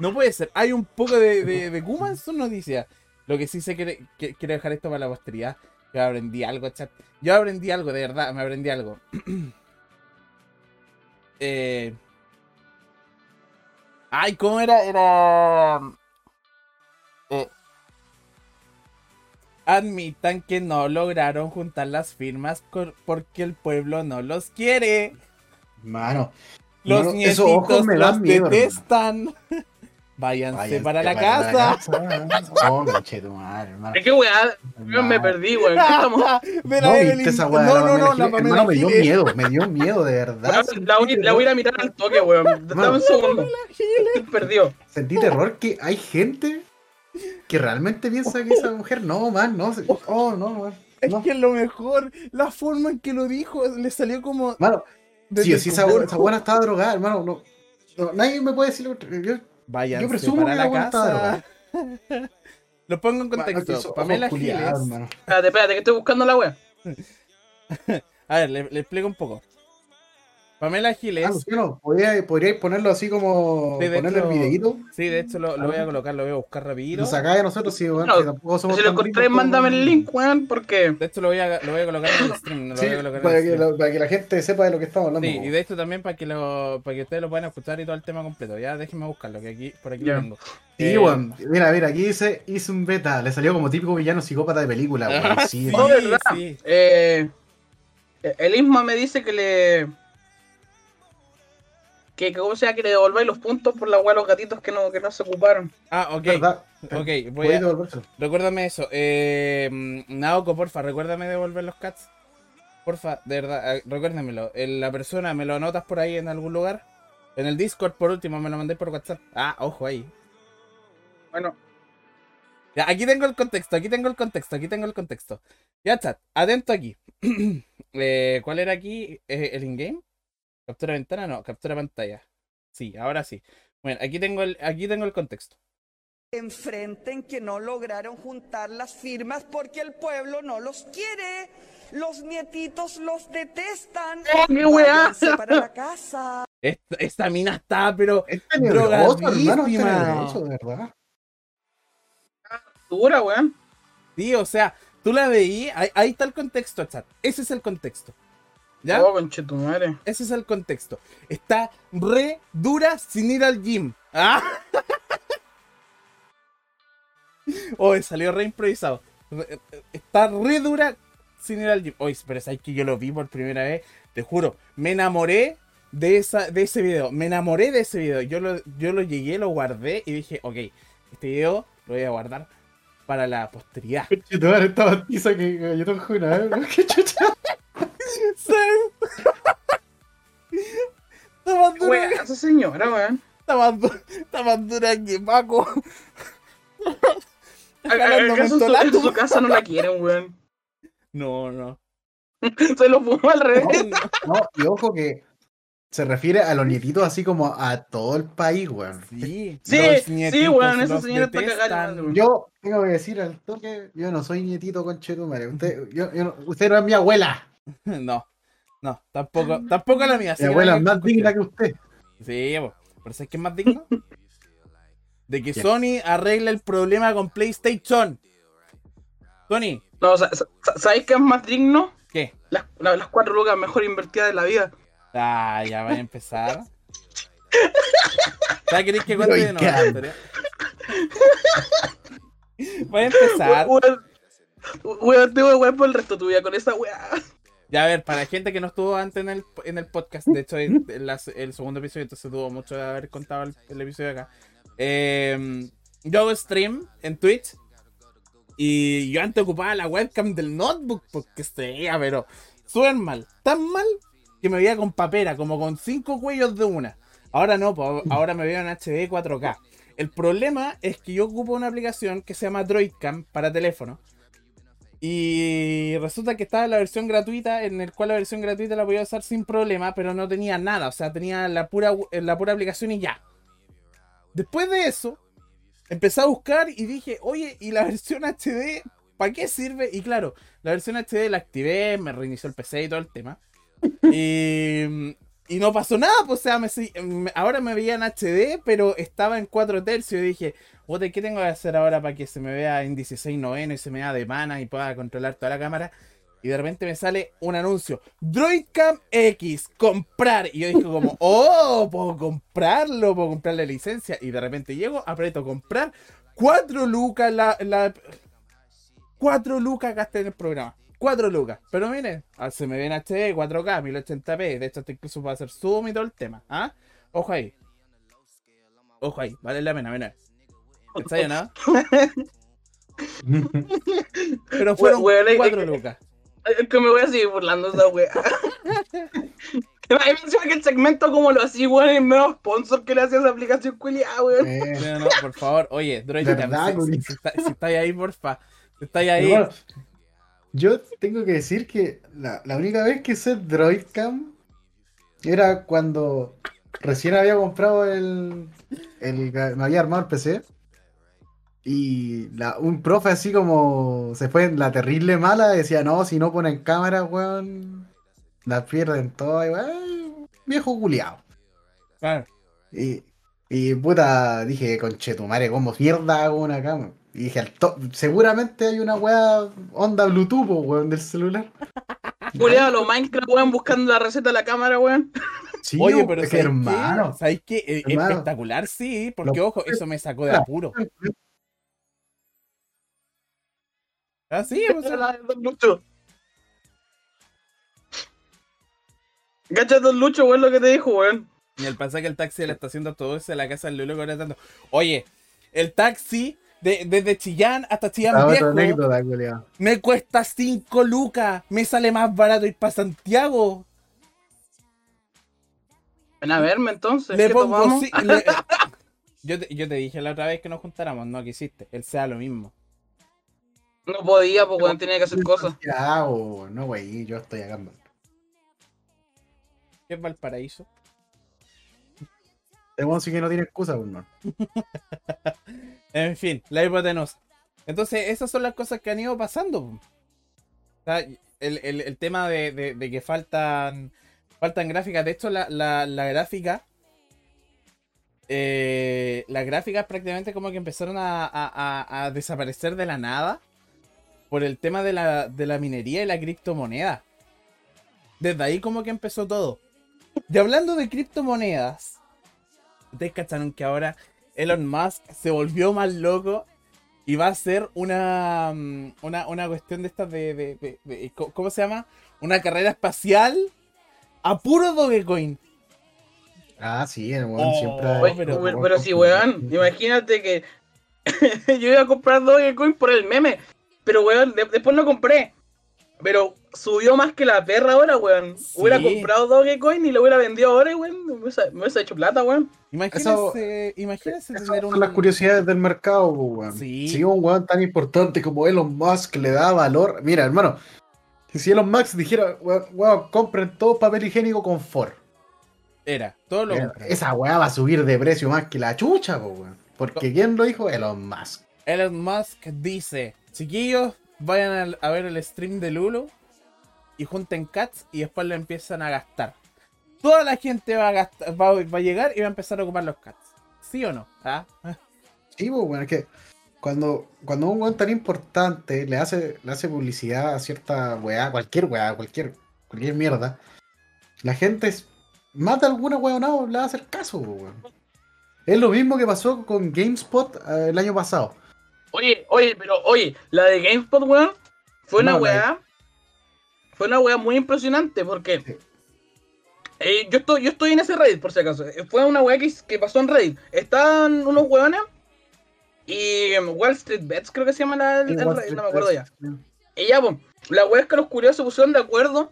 No puede ser. Hay un poco de, de, de kuma en sus noticias. Lo que sí sé que, que- quiero dejar esto para la posteridad. Yo aprendí algo, chat. Yo aprendí algo, de verdad, me aprendí algo. eh... Ay, ¿cómo era? Era... Eh... Admitan que no lograron juntar las firmas porque el pueblo no los quiere. Mano, Los Mano, nietitos los miedo, hermano. Váyanse, Váyanse para la casa. casa. Oh, madre. Es que weá, me perdí, weón. ¿Qué estamos? Ve la No, Evelyn. viste esa weá. no, la no, no, la Hermano, me dio miedo, me dio miedo, de verdad. La, voy- la voy a mirar al toque, weón. Dame un segundo. Estoy perdido. Sentí terror que hay gente que realmente piensa que esa mujer no, man, no. Oh, no, man. Es No. que es lo mejor. La forma en que lo dijo le salió como. Mano, sí, sí, esa, buena estaba drogada, hermano. No, no, nadie me puede decir lo contrario. Yo, Váyanse yo presumo para la casa. lo pongo en contexto. esos Pamela Giles. Espérate, espérate, que estoy buscando la weá. A ver, le, le explico un poco. Pamela Giles. Ah, Luciano, ¿podría- ¿podríais ponerlo así como Sí, de ponerle hecho, el videíto? Sí, de hecho lo, lo voy a colocar, lo voy a buscar rapidito. Lo sacáis de nosotros, sí, bueno, No, que tampoco somos Si lo ricos mándame el link, weón, porque. De hecho lo voy a, lo voy a colocar en el stream. lo Sí, voy a colocar en para el que, stream. la, para que la gente sepa de lo que estamos hablando. Sí, y de hecho también para que lo, para que ustedes lo puedan escuchar y todo el tema completo. Ya déjenme buscarlo, que aquí, por aquí Ya. lo tengo. Sí, Eh, weón. Mira, mira, aquí dice hizo un beta. Le salió como típico villano psicópata de película, weón. Ah, Sí, sí, weón. ¿verdad? sí. Eh, el Isma me dice que le. Que, ¿cómo sea que le devolváis los puntos por la weá a los gatitos que no, que no se ocuparon. Ah, ok. ¿Verdad? Ok, voy Voy a, devolvérselo. recuérdame eso. Eh, Naoko, porfa, recuérdame devolver los cats. Porfa, de verdad, eh, recuérdamelo. La persona, ¿me lo anotas por ahí en algún lugar? En el Discord, por último, me lo mandé por WhatsApp. Ah, ojo ahí. Bueno, Ya, aquí tengo el contexto, aquí tengo el contexto, aquí tengo el contexto. Ya, chat, atento aquí. Eh, ¿Cuál era aquí? Eh, ¿El in-game? ¿Captura ventana? No, captura pantalla. Sí, ahora sí. Bueno, aquí tengo el, aquí tengo el contexto. enfrenten que no lograron juntar las firmas porque el pueblo no los quiere. Los nietitos los detestan. ¡Oh, qué weá! Para la casa. Esta, esta mina está, pero Es drogadísima. verdad. dura, weón. Sí, o sea, tú la veí, ahí, ahí está el contexto, chat. Ese es el contexto. ¿Ya? Oh. Ese es el contexto. Está re dura sin ir al gym. ¡Ah! Hoy salió re improvisado. Está re dura sin ir al gym. Oye, pero sabes que yo lo vi por primera vez. Te juro, me enamoré de, esa, de ese video. Me enamoré de ese video. Yo lo, yo lo llegué, lo guardé y dije, ok, este video lo voy a guardar para la posteridad. Esta ¿eh? Qué chucha. Está más dura, Weá, esa señora, weón. está más du- está más dura que Paco. ¿Acaso en su, en su casa no la quieren, weón? No, no. Se lo fumó al revés. No, No, y ojo que se refiere a los nietitos así como a todo el país, weón. Sí, Sí, los sí, weón, esa señora está cagada. Yo tengo que decir al toque, yo no soy nietito conchetumare. Usted, yo, yo no- usted no es mi abuela. No, no, tampoco, tampoco la mía. Mi abuela no es más digna que usted. Sí, pero ¿sabes qué es más digno? De que. Sony arregle el problema con PlayStation. Sony, No, o sea, sa- ¿sabéis qué es más digno? ¿qué? Las, la- las cuatro lucas mejor invertidas de la vida. Ah, ya va a empezar. ¿Ya queréis que cuente ¿y de nuevo la historia? Voy a empezar. Weón, te voy a wear por el resto de tu vida con esa weá. Ya, a ver, para gente que no estuvo antes en el, en el podcast, de hecho, el, segundo episodio, entonces tuvo mucho de haber contado el, el episodio acá. Eh, yo hago stream en Twitch y yo antes ocupaba la webcam del notebook porque se veía, pero súper mal, tan mal que me veía con papera, como con cinco cuellos de una. Ahora no, ahora me veo en HD 4K. El problema es que yo ocupo una aplicación que se llama Droidcam para teléfono. Y resulta que estaba la versión gratuita, en el cual la versión gratuita la podía usar sin problema, pero no tenía nada, o sea, tenía la pura, la pura aplicación y ya. Después de eso, empecé a buscar y dije, oye, ¿y la versión HD? ¿Para qué sirve? Y claro, la versión HD la activé, me reinició el PC y todo el tema. Y, y no pasó nada, pues, o sea, me- ahora me veía en HD, pero estaba en 4 tercios y dije, Oye, ¿qué tengo que hacer ahora para que se me vea en 16 noveno y se me vea de mana y pueda controlar toda la cámara? Y de repente me sale un anuncio. Droidcam X, comprar. Y yo dije como, oh, puedo comprarlo, puedo comprar la licencia. Y de repente llego, aprieto comprar. 4 lucas la... la 4 lucas gasté en el programa. 4 lucas. Pero mire, ah, se me viene HD, 4K, 1080p. De hecho, hasta incluso va a hacer zoom y todo el tema. ¿Ah? Ojo ahí. Ojo ahí, vale la pena, mira. ¿Está llenado? Pero fueron Weón, es- 4 es- lucas. Es que me voy a seguir burlando esa wea. Ahí menciona que el segmento como lo hacía, weón, el medio sponsor que le hacía esa aplicación culiada, weón. Eh, No, no, por favor, oye, Droid, ¿Verdad, si, si, si está- si estáis ahí, porfa. Si estáis ahí. bueno, yo tengo que decir que la, la única vez que usé Droidcam era cuando recién había comprado el, el me había armado el PC y la- un profe así como se fue en la terrible mala decía no si no ponen cámara weón las pierden todas y weón, viejo culiao Claro. y, y puta dije conchetumare como mierda hago una cama y dije al to- seguramente hay una weá onda bluetooth weón del celular Culiado, los Minecraft, weón, buscando la receta de la cámara, weón. Sí, Oye, pero es que, ¿sabéis hermano? ¿Sabéis qué? Eh, Hermano. Espectacular, sí, porque Lo- ojo, eso me sacó de apuro. Ah, sí, o sea, La de Don Lucho. Gacha Don Lucho, weón, lo que te dijo, weón. Y el pasa que el taxi de la estación de autobús de la casa del Lulo cobra tanto. Oye, el taxi de- desde Chillán hasta Chillán Ah, Viejo anécdota, me cuesta 5 lucas. Me sale más barato ir para Santiago. Ven a verme entonces. Le ¿qué pongo tomamos? sí- le- yo, te, yo te dije la otra vez que nos juntáramos, no quisiste. Él sea lo mismo. No podía, pues, weón, tenía que hacer cosas. Ah, oh, no, güey, yo estoy acá. man. ¿Qué es Valparaíso? Weón sí que no tiene excusa, no. En fin, la hipotenusa. Entonces, esas son las cosas que han ido pasando. po. O sea, el, el- el tema de, de- de que faltan faltan gráficas. De hecho, la, la- la gráfica. eh, las gráficas prácticamente como que empezaron a, a- a- a desaparecer de la nada. Por el tema de la, de la minería y la criptomoneda. Desde ahí como que empezó todo. Y hablando de criptomonedas. Ustedes cacharon que ahora Elon Musk se volvió más loco y va a hacer una, mm, una, una cuestión de estas de, de- de- de- ¿Cómo se llama? Una carrera espacial a puro Dogecoin. Ah, sí, el weón Oh, siempre. ha- Oye, pero- pero, pero sí, weón, imagínate que yo iba a comprar Dogecoin por el meme, pero weón, de- después lo compré. Pero subió más que la perra ahora, weón. Sí. Hubiera comprado Dogecoin y lo hubiera vendido ahora, weón. Me hubiese, me hubiese hecho plata, weón. Imagínense, imagínense Esas tener son un... las curiosidades del mercado, weón. Sí. Si un weón tan importante como Elon Musk le da valor. Mira, hermano, si Elon Musk dijera, weón, weón, compren todo papel higiénico con Ford. Era, todo lo compran. Esa weá va a subir de precio más que la chucha, weón. Porque ¿quién lo dijo? Elon Musk. Elon Musk dice, chiquillos, vayan a, ver el stream de Lulu y junten cats y después lo empiezan a gastar. Toda la gente va a, a llegar y va a empezar a ocupar los cats. ¿Sí o no? ¿Ah? Sí, pues, bueno, es que cuando, cuando un weón tan importante le hace, le hace publicidad a cierta weá, cualquier weá, cualquier, cualquier mierda, la gente es, mata alguna weá no, le va a hacer caso, pues, weón. Es lo mismo que pasó con GameSpot eh, el año pasado. Oye, oye, pero oye, la de GameSpot, weón, fue una No, weá. Fue una weá muy impresionante porque. Sí. eh, yo, estoy, yo estoy en ese Reddit, por si acaso. Eh, Fue una weá que, que pasó en Reddit. Estaban unos weones. Y em, Wall Street Bets, creo que se llama la, el, el Reddit, no me acuerdo ya. Y ya, pues, la weá es que los curiosos se pusieron de acuerdo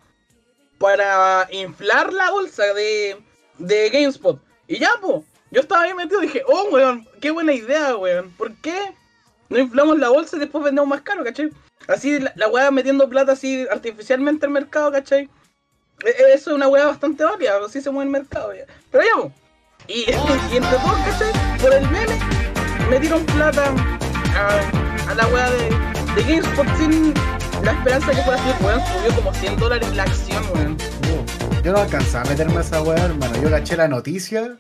para inflar la bolsa de, de GameSpot. Y ya, pues, yo estaba ahí metido y dije, oh, weón, qué buena idea, weón. ¿Por qué no inflamos la bolsa y después vendemos más caro, cachai? Así la, la weá metiendo plata así artificialmente al mercado, cachai. E- e- Eso es una weá bastante válida, así se mueve el mercado ya. Pero ya. Y, y entre todos, cachai, por el meme, metieron plata a, la weá de, de GameSpot sin la esperanza que fuera así, weón, subió como 100 dólares la acción, weón. Yo no alcanzaba a meterme a esa weá, hermano. Yo caché la noticia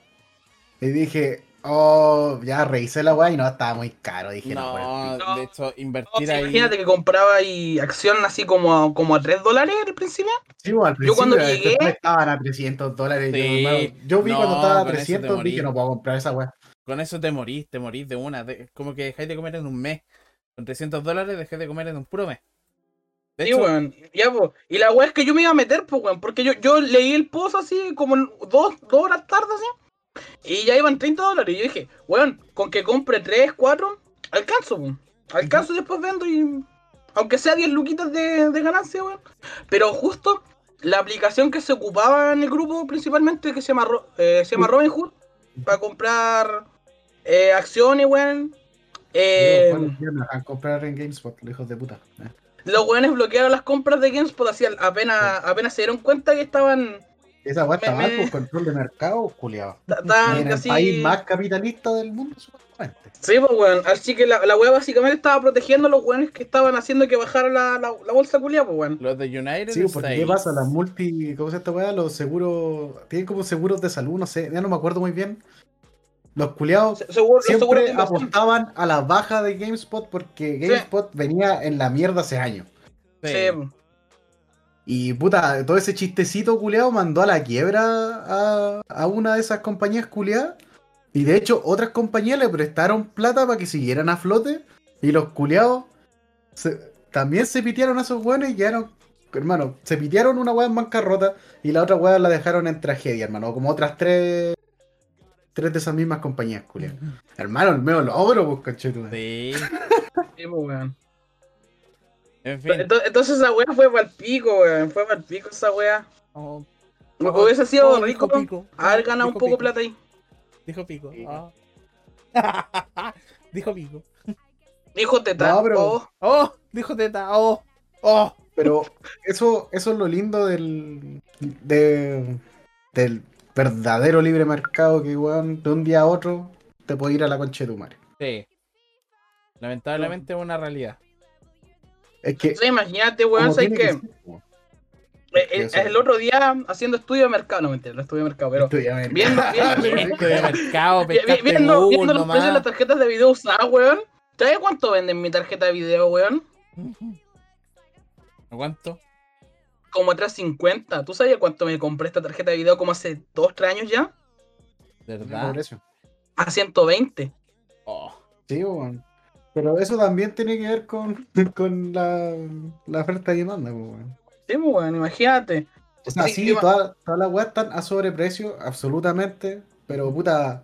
y dije, oh, ya revisé la weá y no, estaba muy caro. Dije, no, No, de hecho, invertir ahí... imagínate que compraba ahí acción así como a, como a 3 dólares al principio. Sí, bueno, al Yo cuando después llegué- estaban a 300 dólares. yo, Sí, yo vi no, cuando estaba a con eso te 300, morí. dije, no puedo comprar esa weá. Con eso te morís, te morís de una. de- como que dejáis de comer en un mes. Con 300 dólares dejé de comer en un puro mes. De Sí, hecho, weón. Ya, po. Y la weá es que yo me iba a meter, pues, weón. Porque yo, yo leí el post así, como dos, dos horas tarde, así. Y ya iban 30 dólares. Y yo dije, weón, con que compre 3, 4, alcanzo, weón. Alcanzo y después vendo y. Aunque sea 10 luquitas de, de ganancia, weón. Pero justo la aplicación que se ocupaba en el grupo principalmente, que se llama, eh, se llama Robinhood, para comprar eh, acciones, weón. Eh, dejan comprar en GameSpot, los hijos de puta. Los weones bloquearon las compras de GameSpot así apenas, apenas se dieron cuenta que estaban, Esa weá está mal por control de mercado, culiado. En el país más capitalista del mundo, supuestamente. Sí, pues weón. Así que la, la wea básicamente estaba protegiendo a los weones que estaban haciendo que bajara la, la, la bolsa culia, pues weón. los de United Sí, porque. ¿qué pasa? Las multi. ¿Cómo se llama esta weá? Los seguros. Tienen como seguros de salud, no sé, ya no me acuerdo muy bien. Los culiados Se- Seguro, los seguros de siempre apostaban a la baja de GameSpot porque GameSpot venía en la mierda hace años. Sí. Sí, pues. Y puta, todo ese chistecito culiado mandó a la quiebra a, a una de esas compañías culiadas. Y de hecho, otras compañías le prestaron plata para que siguieran a flote. Y los culiados se- también se pitearon a esos weones y quedaron. Hermano, se pitearon una weá en bancarrota y la otra weá la dejaron en tragedia, hermano. Como otras tres. Tres de esas mismas compañías, culiadas. Hermano, el medio logro, pues, conchetumadre. Sí. Sí, pues weón. En fin. Entonces, entonces esa wea fue para el pico, weón. Fue para el pico esa wea. Oh, Hubiese sido oh, rico dijo Pico. haber ganado un Dijo poco Pico. plata ahí. Dijo Pico. Sí. ah. dijo Pico. Hijo teta. No, pero- Oh, Oh, dijo Teta. Oh, oh. Pero eso, eso es lo lindo del, de- del verdadero libre mercado que, weón, de un día a otro te puede ir a la concha de tu madre. Sí. Lamentablemente es una realidad. Es que. imagínate, weón, ¿sabes que ser, weón. Eh, eh, el otro día haciendo estudio de mercado, no mentira, no estudio de mercado, pero Estudiante. viendo, viendo, de mercado, vi- vi- pescaste viendo, Google viendo los precios de nomás. las tarjetas de video usadas, weón. ¿Sabes cuánto venden mi tarjeta de video, weón? ¿A cuánto? Como a 350. ¿Tú sabías cuánto me compré esta tarjeta de video como hace 2, 3 años ya? ¿De verdad? A 120. Oh. Sí, weón. Pero eso también tiene que ver con, con la, la oferta y demanda, pues, weón. Sí, pues, weón, imagínate. O sea, Sí, todas todas las weas están a sobreprecio, absolutamente. Pero puta,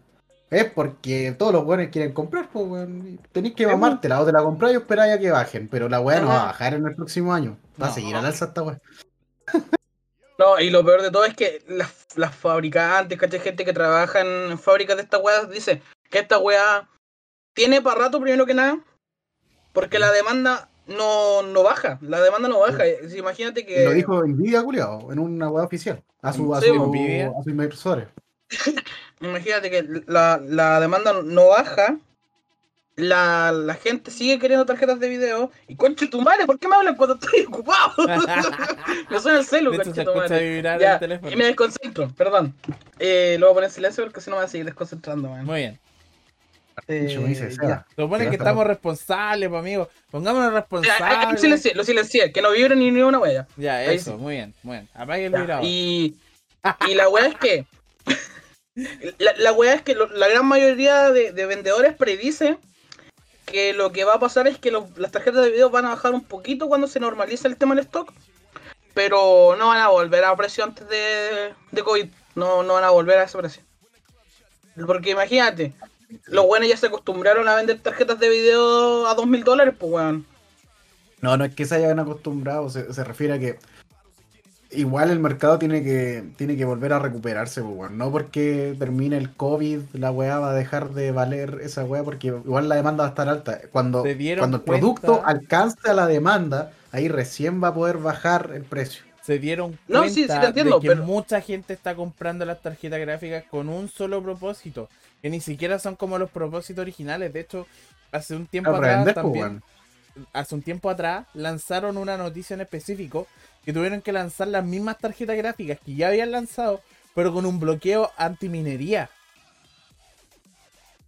es porque todos los weones quieren comprar, pues weón. Tenéis que mamártela, o te la compráis y esperáis a que bajen. Pero la wea no va a bajar en el próximo año. Va a seguir al alza esta wea. No, y lo peor de todo es que las, las fabricantes, ¿cachai? Gente que trabaja en fábricas de estas weas dice que esta wea tiene para rato primero que nada. Porque la demanda no, no baja. La demanda no baja. Imagínate que. Lo dijo Nvidia, culiao, en una wea oficial. A su, a Sí, su, a sus inversores. Imagínate que la, la demanda no baja. La, la gente sigue queriendo tarjetas de video. Y conche tu madre, ¿por qué me hablan cuando estoy ocupado? me suena el celu, conche tu madre. vibrar Ya, el teléfono. y me desconcentro, perdón. Eh, lo voy a poner en silencio porque si no me voy a seguir desconcentrando, man. Muy bien. Eh, Yo me supone que estamos responsables, pues, amigo. Pongámonos Ya, ahí- ahí responsables. lo silencié, lo silencié, que no vibre ni, ni una huella. Ya, Ahí eso, sí. muy bien, muy bien. Apague el Ya, vibrador. Y, y la weá es que. La, la weá es que lo- la gran mayoría de, de vendedores predice que lo que va a pasar es que las tarjetas de video van a bajar un poquito cuando se normalice el tema del stock. Pero no van a volver a precio antes de, de COVID. No, no van a volver a ese precio. Porque imagínate, los buenos ya se acostumbraron a vender tarjetas de video a dos mil dólares, pues weón. No, no es que se hayan acostumbrado, se, se refiere a que igual el mercado tiene que, tiene que volver a recuperarse, pues, weón. No porque termine el COVID, la weá va a dejar de valer esa weá, porque igual la demanda va a estar alta. Cuando, cuando el cuenta- producto alcance a la demanda, ahí recién va a poder bajar el precio. se dieron No, cuenta sí, sí te entiendo, de que pero- mucha gente está comprando las tarjetas gráficas con un solo propósito, que ni siquiera son como los propósitos originales. De hecho, hace un tiempo atrás pues, también, hace un tiempo atrás lanzaron una noticia en específico que tuvieron que lanzar las mismas tarjetas gráficas que ya habían lanzado, pero con un bloqueo antiminería.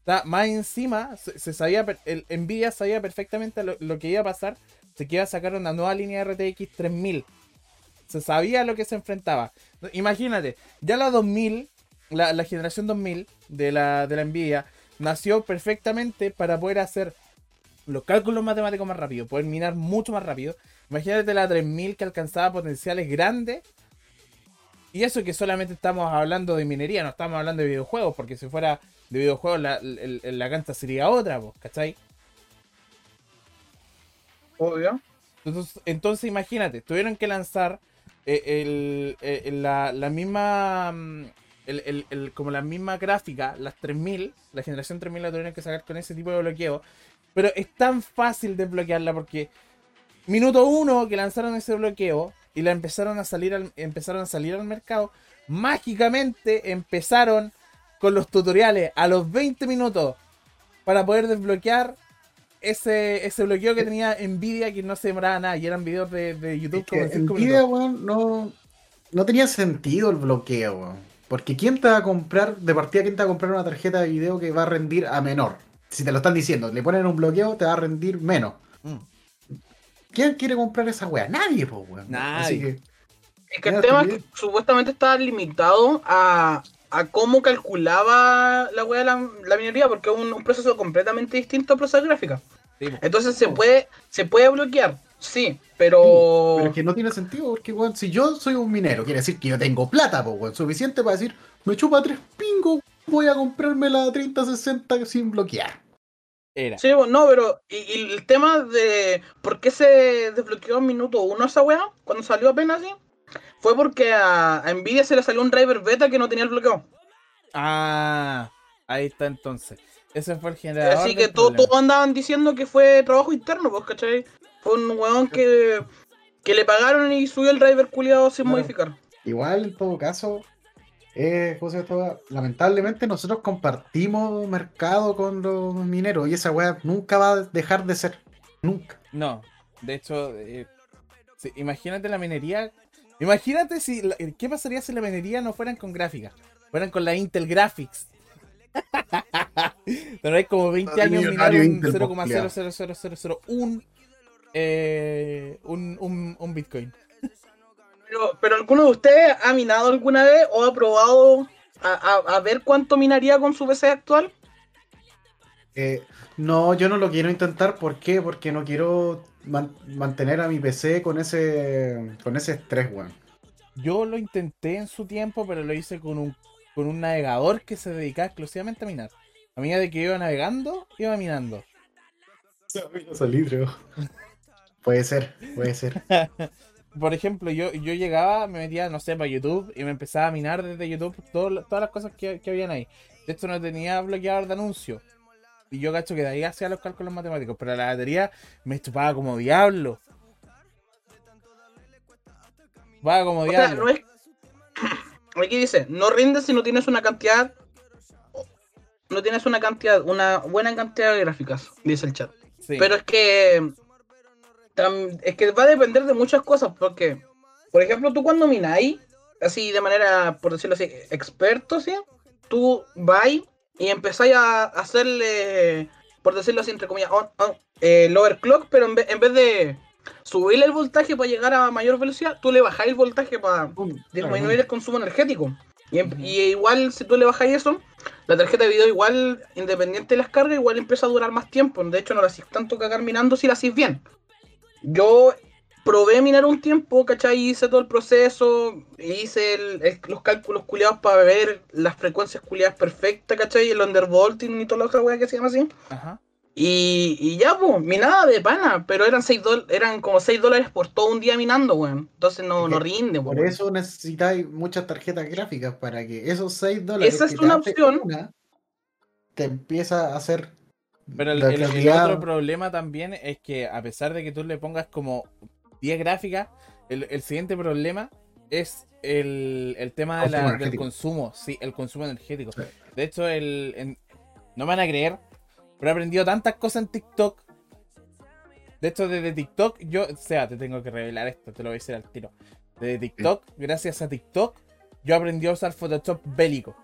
O sea, más encima, se, se sabía, el Nvidia sabía perfectamente lo, lo que iba a pasar, se que iba a sacar una nueva línea RTX 3000. Se sabía lo que se enfrentaba. Imagínate, ya la 2000, la, la generación 2000 de la, de la Nvidia, nació perfectamente para poder hacer los cálculos matemáticos más rápido, poder minar mucho más rápido. Imagínate la 3000 que alcanzaba potenciales grandes. Y eso que solamente estamos hablando de minería, no estamos hablando de videojuegos, porque si fuera de videojuegos la, el- la cancha sería otra, pues, ¿cachai? Obvio. Entonces, entonces imagínate, tuvieron que lanzar eh, el, eh, la, la misma. El- el- el- como la misma gráfica, las 3000, la generación 3000 la tuvieron que sacar con ese tipo de bloqueo. Pero es tan fácil desbloquearla porque minuto uno que lanzaron ese bloqueo y la empezaron a salir al, empezaron a salir al mercado, mágicamente empezaron con los tutoriales a los 20 minutos para poder desbloquear ese, ese bloqueo que tenía Nvidia que no se demoraba nada y eran videos de, de YouTube Es que como en 5 Nvidia, weón, no, no tenía sentido el bloqueo, weón. Porque ¿quién te va a comprar, de partida, quién te va a comprar una tarjeta de video que va a rendir a menor? Si te lo están diciendo, le ponen un bloqueo, te va a rendir menos. Mm. ¿Quién quiere comprar esa weá? Nadie, pues, weón. Nadie. Así que, Es que el tema es también. que supuestamente estaba limitado a, a cómo calculaba la weá de la, la minería, porque es un, un proceso completamente distinto a procesar gráfica. Sí. Entonces se puede, se puede bloquear, sí, pero. pero es que no tiene sentido, porque, weón, si yo soy un minero, quiere decir que yo tengo plata, pues, weón, suficiente para decir, me chupa tres pingos, voy a comprarme la 3060 sin bloquear. Era. Sí, bueno, no, pero. Y, y el tema de. ¿Por qué se desbloqueó en minuto uno esa weá? Cuando salió apenas así. Fue porque a, a Nvidia se le salió un driver beta que no tenía el bloqueo. Ah, ahí está entonces. Ese fue el generador. Así que todo- todos andaban diciendo que fue trabajo interno, pues, ¿cachai? Fue un weón que, que le pagaron y subió el driver culiado sin Claro. modificar. Igual, en todo caso, eh, ¿cómo se llama esta weá? lamentablemente nosotros compartimos mercado con los mineros y esa weá nunca va a dejar de ser. Nunca. No, de hecho, eh, sí, imagínate la minería. Imagínate si. la- eh, ¿Qué pasaría si la minería no fueran con gráficas? Fueran con la Intel Graphics. Pero hay como 20 Ah, años minar millonario un Intel, po, culiao. 0,00001 eh, un, un, un Bitcoin. Pero, pero ¿alguno de ustedes ha minado alguna vez o ha probado a, a- a ver cuánto minaría con su PC actual? Eh, no, yo no lo quiero intentar. ¿Por qué? Porque no quiero man- mantener a mi PC con ese, con ese estrés, weón. Yo lo intenté en su tiempo, pero lo hice con un, con un navegador que se dedicaba exclusivamente a minar. A medida de que iba navegando, iba minando. Solidrio. Puede ser, puede ser. Por ejemplo, yo, yo llegaba, me metía, no sé, para YouTube y me empezaba a minar desde YouTube todo todas las cosas que, que habían ahí. De hecho, no tenía bloqueador de anuncios. Y yo cacho que de ahí hacía los cálculos matemáticos, pero la batería me chupaba como diablo. Va como O sea, diablo. no es. Aquí dice, no rindes si no tienes una cantidad. No tienes una cantidad, una buena cantidad de gráficas, dice el chat. Sí. Pero es que. Es que va a depender de muchas cosas, porque. Por ejemplo, tú cuando mináis, así de manera, por decirlo así, experto, ¿sí? Tú vais y empezáis a hacerle, por decirlo así, entre comillas, on- on- eh, el overclock, pero en vez, en vez de subirle el voltaje para llegar a mayor velocidad, tú le bajáis el voltaje para disminuir el consumo energético. Y, em- y igual, si tú le bajáis eso, la tarjeta de video igual, independiente de las cargas, igual empieza a durar más tiempo. De hecho, no la hacís tanto cagar minando si la hacís bien. Yo probé minar un tiempo, ¿cachai? Hice todo el proceso, hice el- el- los cálculos culiados para ver las frecuencias culiadas perfectas, ¿cachai? El undervolting y toda la otra weá que se llama así. Ajá. Y, y ya, pues, minaba de pana, pero eran seis eran como 6 dólares por todo un día minando, weón. Entonces no, no rinde, Por weón. eso necesitáis muchas tarjetas gráficas para que esos 6 dólares Esa es que una opción. una, te empieza a hacer Pero el, otro problema también es que a pesar de que tú le pongas como 10 gráficas, el, el siguiente problema es el, el tema de la- del consumo, sí, el consumo energético. Sí. De hecho, el, en- no me van a creer, pero he aprendido tantas cosas en TikTok. De hecho, desde TikTok, yo, o sea, te tengo que revelar esto, te lo voy a decir al tiro. Desde TikTok, gracias a TikTok, yo aprendí a usar Photoshop bélico.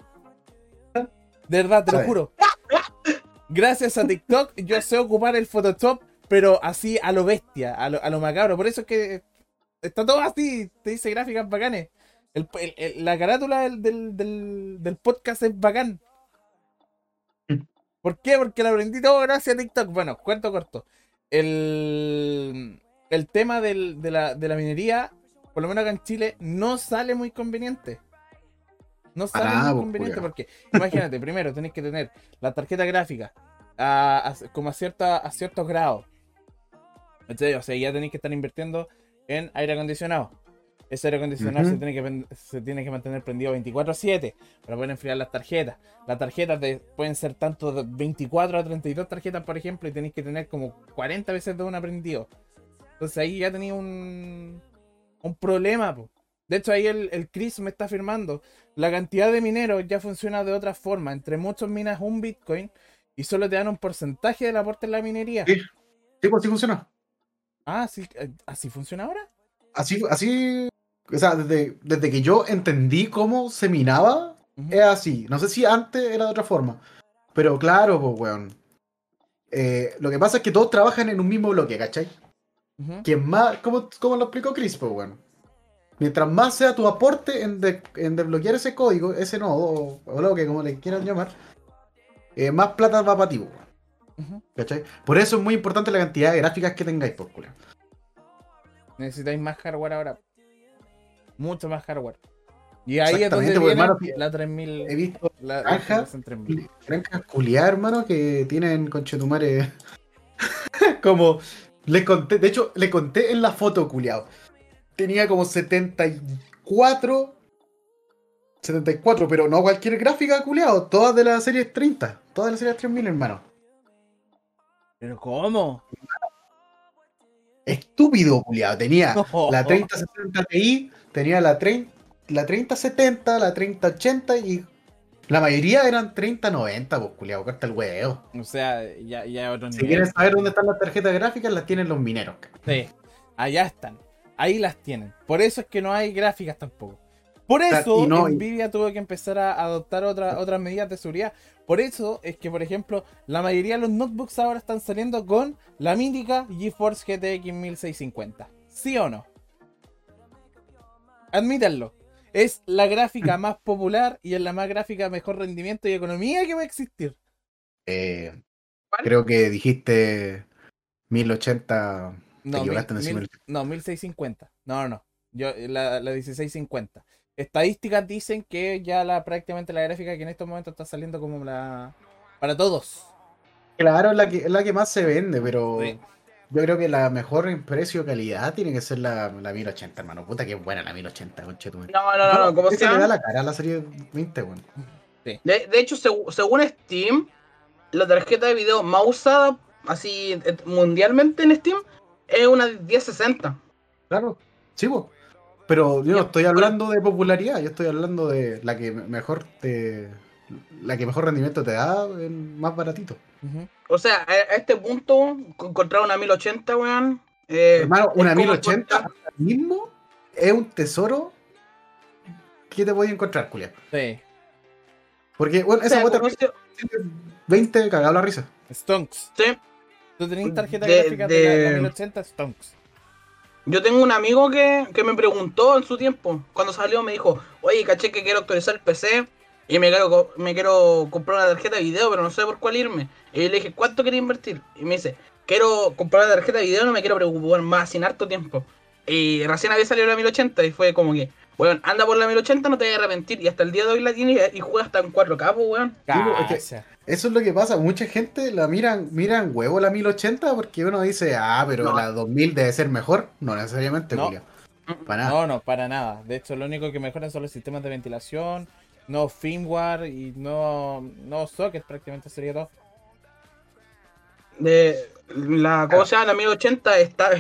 De verdad, te lo juro. Gracias a TikTok, yo sé ocupar el Photoshop, pero así a lo bestia, a lo, a lo macabro. Por eso es que está todo así, te dice gráficas bacanes. La carátula del, del, del- podcast es bacán. ¿Por qué? Porque la aprendí todo gracias a TikTok. Bueno, cuento corto. El, tema de, la, de la minería, por lo menos acá en Chile, no sale muy conveniente. No sale muy pues, conveniente porque, imagínate, primero tenéis que tener la tarjeta gráfica a, a- como a, cierta, a ciertos grados. O sea, ya tenéis que estar invirtiendo en aire acondicionado. Ese aire acondicionado se, tiene que, se tiene que mantener prendido 24-7 para poder enfriar las tarjetas. Las tarjetas de- pueden ser tanto de 24 a 32 tarjetas, por ejemplo, y tenéis que tener como 40 veces de una prendido. Entonces ahí ya tenía un, un problema. po. De hecho, ahí el, el Chris me está afirmando. La cantidad de mineros ya funciona de otra forma. Entre muchos minas un Bitcoin y solo te dan un porcentaje del aporte en la minería. Sí. Sí, pues así funciona. Ah, sí, eh, ¿así funciona ahora? Así, así, o sea, desde, desde que yo entendí cómo se minaba, es así. No sé si antes era de otra forma. Pero claro, pues, weón. Eh, lo que pasa es que todos trabajan en un mismo bloque, ¿cachai? Quien más, como, como lo explicó Chris, pues, weón. Mientras más sea tu aporte en, de- en desbloquear ese código, ese nodo, o, lo que como le quieran llamar, eh, más plata va para ti. ¿Cachai? Por eso es muy importante la cantidad de gráficas que tengáis, por culo. Necesitáis más hardware ahora. Mucho más hardware. Y ahí es donde pues, viene hermano, la 3000. He visto La, granja, la 3000. granjas culiadas, hermano, que tienen conchetumare. como. Le conté, de hecho, le conté en la foto, culiado. Tenía como 74. 74, pero no cualquier gráfica, culiado. Todas de la serie 30. Todas de la serie 3000, hermano. ¿Pero cómo? Estúpido, culiado. Tenía No. la 3070 Ti, tenía la, 30, la 3070, la 3080 y. La mayoría eran 3090, pues, culiado. Corta el huevo. O sea, ya, ya otro Si nivel. quieren saber dónde están las tarjetas gráficas, las tienen los mineros. Sí, allá están. Ahí las tienen. Por eso es que no hay gráficas tampoco. Por eso no- Nvidia tuvo que empezar a adoptar otra- otras medidas de seguridad. Por eso es que, por ejemplo, la mayoría de los notebooks ahora están saliendo con la mítica GeForce GTX 1650. ¿Sí o no? Admítanlo. Es la gráfica más popular y es la más gráfica mejor rendimiento y economía que va a existir. Eh, creo que dijiste 1080. No, mil- no, 1650. No, no, no. Yo, la, la 1650. Estadísticas dicen que ya la prácticamente la gráfica que en estos momentos está saliendo como la. Para todos. Claro, es la que, la que más se vende, pero Sí. yo creo que la mejor en precio-calidad tiene que ser la, la 1080, hermano. Puta que buena la 1080, conchetumare. No, no, no, no, ¿cómo se le da la cara a la serie 20, weón. De, de hecho, segu- según Steam, la tarjeta de video más usada, así mundialmente en Steam, es una 1060. Claro, sí. Pero yo no estoy hablando de popularidad, yo estoy hablando de la que mejor te. La que mejor rendimiento te da, en más baratito. O sea, a, a este punto, co- encontrar una 1080, weón. eh, Hermano, una como 1080 encontrar- ahora mismo es un tesoro que te podías encontrar, Julia. Sí. Porque, bueno, o esa sea, bota conoce- 20 cagado la risa. Stonks. sí. ¿Tú tenés tarjeta De- gráfica de, la, de- la 1080? Stonks. Yo tengo un amigo que, que me preguntó en su tiempo, cuando salió, me dijo, oye, caché que quiero actualizar el PC y me quiero, me quiero comprar una tarjeta de video, pero no sé por cuál irme. Y le dije, ¿cuánto quería invertir? Y me dice, quiero comprar una tarjeta de video, no me quiero preocupar más, sin harto tiempo. Y recién había salido la 1080 y fue como que, weón, anda por la 1080, no te vas a arrepentir. Y hasta el día de hoy la tiene y, juega hasta en 4K, pues, weón. Es que-. Eso es lo que pasa. Mucha gente la miran, miran huevo la 1080 porque uno dice, ah, pero No. la 2000 debe ser mejor. No necesariamente, No. Julia. Para nada. No, no, para nada. De hecho, lo único que mejoran son los sistemas de ventilación, no firmware y no, no sockets, prácticamente sería todo. De la ¿cómo se llama? La 1080 está.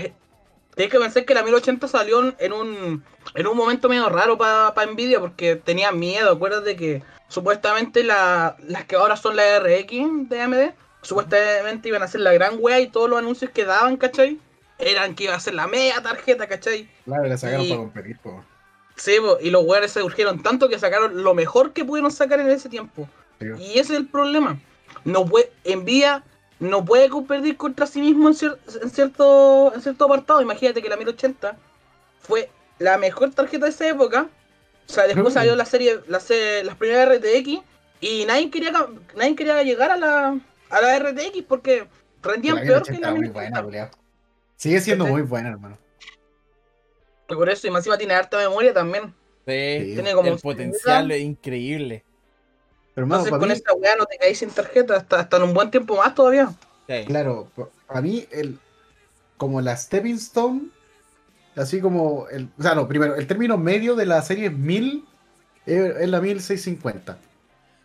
Tienes que pensar que la 1080 salió en un, en un momento medio raro para Nvidia porque tenía miedo. Acuérdate que supuestamente la- las que ahora son las RX de AMD, supuestamente iban a ser la gran wea y todos los anuncios que daban, ¿cachai? Eran que iba a ser la mega tarjeta, ¿cachai? Claro, la sacaron Y- para competir, po. Sí, po, y los weones se urgieron tanto que sacaron lo mejor que pudieron sacar en ese tiempo. Sí. Y ese es el problema. No puede, Nvidia no puede competir contra sí mismo en, cier- en cierto, en cierto apartado. Imagínate que la 1080 fue la mejor tarjeta de esa época. O sea, después salió la serie, la se- las primeras RTX y nadie quería, nadie quería llegar a la, a la RTX porque rendían La peor que 1080 la muy 1080. buena. Sigue siendo muy buena, hermano. Y por eso, y más encima tiene harta memoria también. Sí, Tiene como el un potencial es increíble. Pero, hermano, Entonces con mí, esta weá no te caes sin tarjeta hasta, hasta en un buen tiempo más todavía. Sí. claro, a mí, el, como la Stepping Stone, así como, el, o sea, no, primero, el término medio de la serie 1000 es, es la 1650.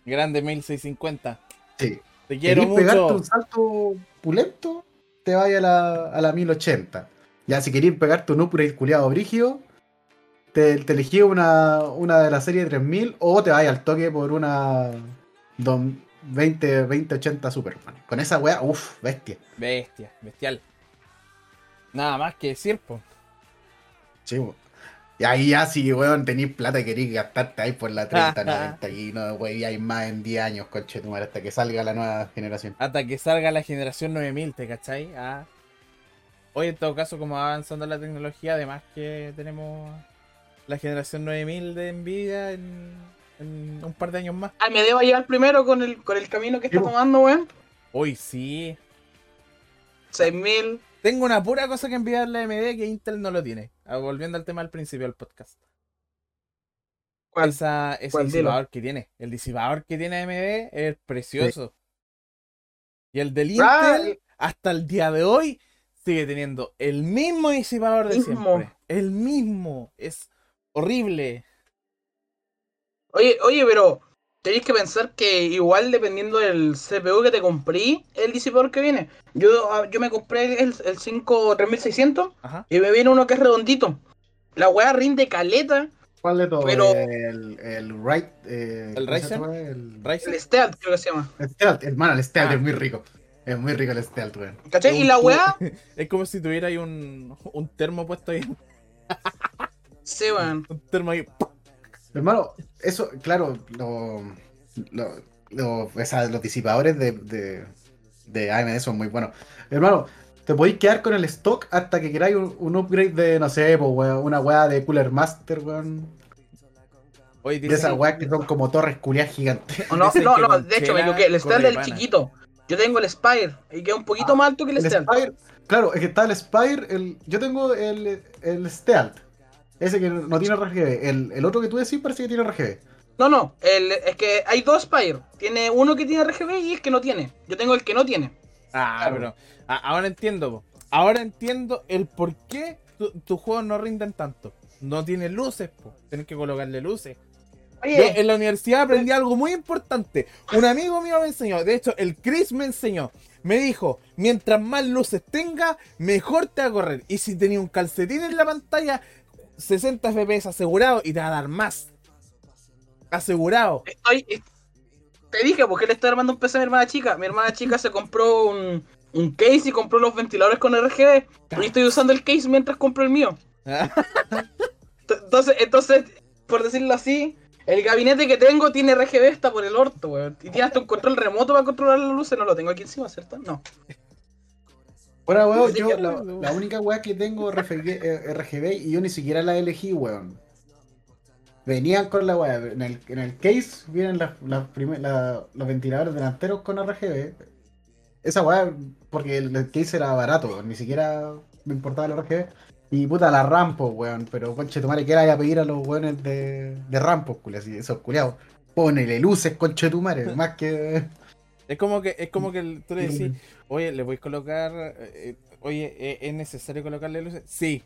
Grande 1650. Sí. Te quiero ¿Querés pegarte mucho. un salto pulento? Te vaya a la, a la 1080. Ya, si queréis pegarte un upgrade culiado brígido, te, te elegí una, una de la serie 3000 o te vayas al toque por una don- 20, 2080 Superman. Con esa wea, uff, bestia. Bestia, bestial. Nada más que decir, po. Sí, y ahí ya si, weón, tenéis plata y queréis gastarte ahí por la 3090 y no, wey, hay más en 10 años, conche tu madre, hasta que salga la nueva generación. Hasta que salga la generación 9000, ¿te cachai? Ah. Hoy en todo caso, como va avanzando la tecnología, además que tenemos la generación 9000 de Nvidia en, en un par de años más. AMD va a llegar primero con el, con el camino que está tomando, weón. Hoy sí. 6000. Tengo una pura cosa que enviarle a AMD que Intel no lo tiene. Ah, Volviendo al tema al principio del podcast. ¿Cuál? Esa, ese ¿Cuál? Dilo. disipador que tiene. El disipador que tiene AMD es precioso. Y el del Intel, Ah, hasta el día de hoy, sigue teniendo el mismo disipador de Mismo. siempre. El mismo. Es horrible. Oye, oye, pero tenéis que pensar que igual dependiendo del CPU que te compré, el disipador que viene. Yo, ah, yo me compré el, el 5 3600 Ajá. y me viene uno que es redondito. La weá rinde caleta. ¿Cuál de todos? Pero- El, el right. eh, ¿El ¿cómo se Ryzen? El, Ryzen. El Stealth creo que se llama. el Stealth, hermano, el Stealth Ah. es muy rico. Es muy rico el Stealth, weón. ¿Cachai? Y la weá, Es como si tuviera ahí un, un termo puesto ahí. sí, weón. Hermano, eso, claro, lo, lo- lo- o sea, los disipadores de, de, de AMD son muy buenos. Hermano, te podéis quedar con el stock hasta que queráis un, un upgrade de, no sé, pues, weón, una weá de Cooler Master, weón. De esas weas que son como torres culiadas gigantes. No, no, no, de hecho me equivoqué. El Stealth corre es el pana. chiquito. Yo tengo el Spire y queda un poquito Ah, más alto que el, El Stealth. Spire, claro, es que está el Spire, el, yo tengo el, el Stealth. Ese que no tiene RGB. El, el otro que tú decís parece que tiene RGB. No, no, el, es que hay dos Spire. Tiene uno que tiene RGB y el que no tiene. Yo tengo el que no tiene. Ah, Claro. pero a- ahora entiendo. po. Ahora entiendo el por qué tu- tus juegos no rinden tanto. No tiene luces, po. Tienes que colocarle luces. Yo en la universidad aprendí algo muy importante. Un amigo mío me enseñó, de hecho, el Chris me enseñó. Me dijo, mientras más luces tenga, mejor te va a correr. Y si tenía un calcetín en la pantalla, 60 FPS asegurado y te va a dar más. Asegurado. estoy. est- Te dije, porque le estoy armando un PC a mi hermana chica. Mi hermana chica se compró un, un case y compró los ventiladores con RGB. Y estoy usando el case mientras compro el mío. Entonces, entonces, por decirlo así, el gabinete que tengo tiene RGB hasta por el orto, weón. Y tiene hasta un control remoto para controlar las luces. No lo tengo aquí encima, ¿cierto? No. Ahora, weón, yo que- la, la única weá que tengo RGB, eh, RGB y yo ni siquiera la elegí, weón. Venían con la weá. En el, en el case vienen las, las la- los ventiladores delanteros con RGB. Esa weá, porque el, el case era barato, weón, ni siquiera me importaba el RGB. Y puta, la rampo, weón. Pero conche tu madre, ¿qué le vaya a pedir a los weones de, de rampo, culiados? Así, esos culiados. Ponele luces, conche tu madre, más que. Es como que, es como que el- tú le decís, oye, le voy a colocar. eh, oye, ¿eh, ¿es necesario colocarle luces? Sí.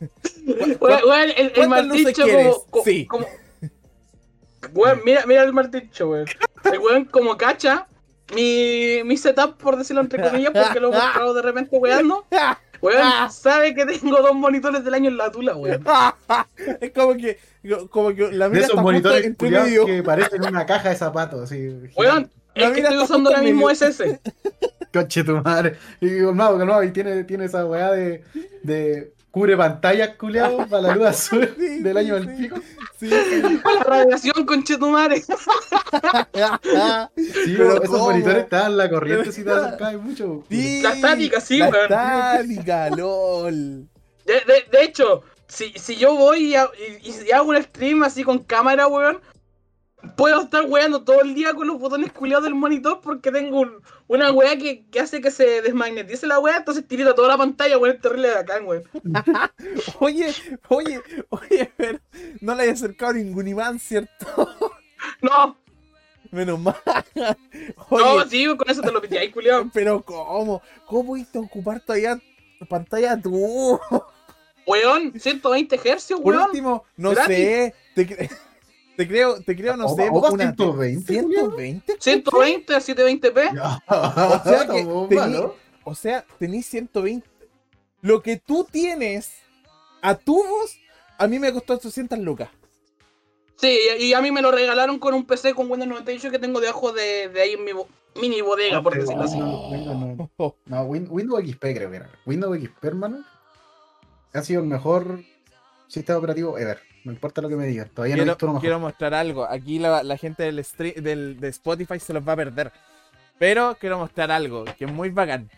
Weón, weón, el, el ¿Cuántas luces martillo quieres? como, co- Sí. como- Weón, mira, mira el martillo, weón. El weón como cacha mi, mi setup, por decirlo entre comillas, porque lo he mostrado de repente weando. Weón, sabe que tengo dos monitores del año en la tula, weón. es como que, como que la De mira esos está justo monitores que parecen una caja de zapatos, así. Weón, La el que estoy usando ahora mismo medio. es ese. Conche tu madre. Y calmado, calmado. Y tiene, tiene esa weá de, de cubre pantallas, culiado, para la luz azul Sí, del año del sí. pico. Sí, sí. Para la radiación, conchetumare. Sí, Pero esos ¿cómo? monitores estaban la corriente si te acercabas mucho. Sí, La estática, sí, la weón. estática, lol. De, de, de hecho, si, si yo voy y, y- hago un stream así con cámara, weón, puedo estar weando todo el día con los botones culiados del monitor porque tengo un- una wea que, que hace que se desmagnetice la wea, entonces tirito toda la pantalla, weón, es terrible de acá, weón. Oye, oye, oye, pero no le haya acercado ningún imán, ¿cierto? No, Menos mal. no, sí, con eso te lo ahí, culiado. pero ¿cómo? ¿Cómo pudiste ocupar todavía pantalla tú? Weón, 120 hercios, Por weón. último, no gratis. sé, te, te creo, te creo, no Opa, sé, opa, una 120, 120. 120 a 720p. Ya. O sea que tení-. O sea, tenés 120. Lo que tú tienes a tubos, a mí me costó 800 lucas. Sí, y a mí me lo regalaron con un PC con Windows 98 que tengo debajo de, de ahí en mi bo- mini bodega, por decirlo así. no, no, no. No, Win- Windows XP creo que era. Windows XP, hermano. Ha sido el mejor sistema operativo ever. No importa lo que me digan. Todavía no he Quiero, visto uno quiero mostrar algo. Aquí la, la gente del, del de Spotify se los va a perder. Pero quiero mostrar algo que es muy bacán.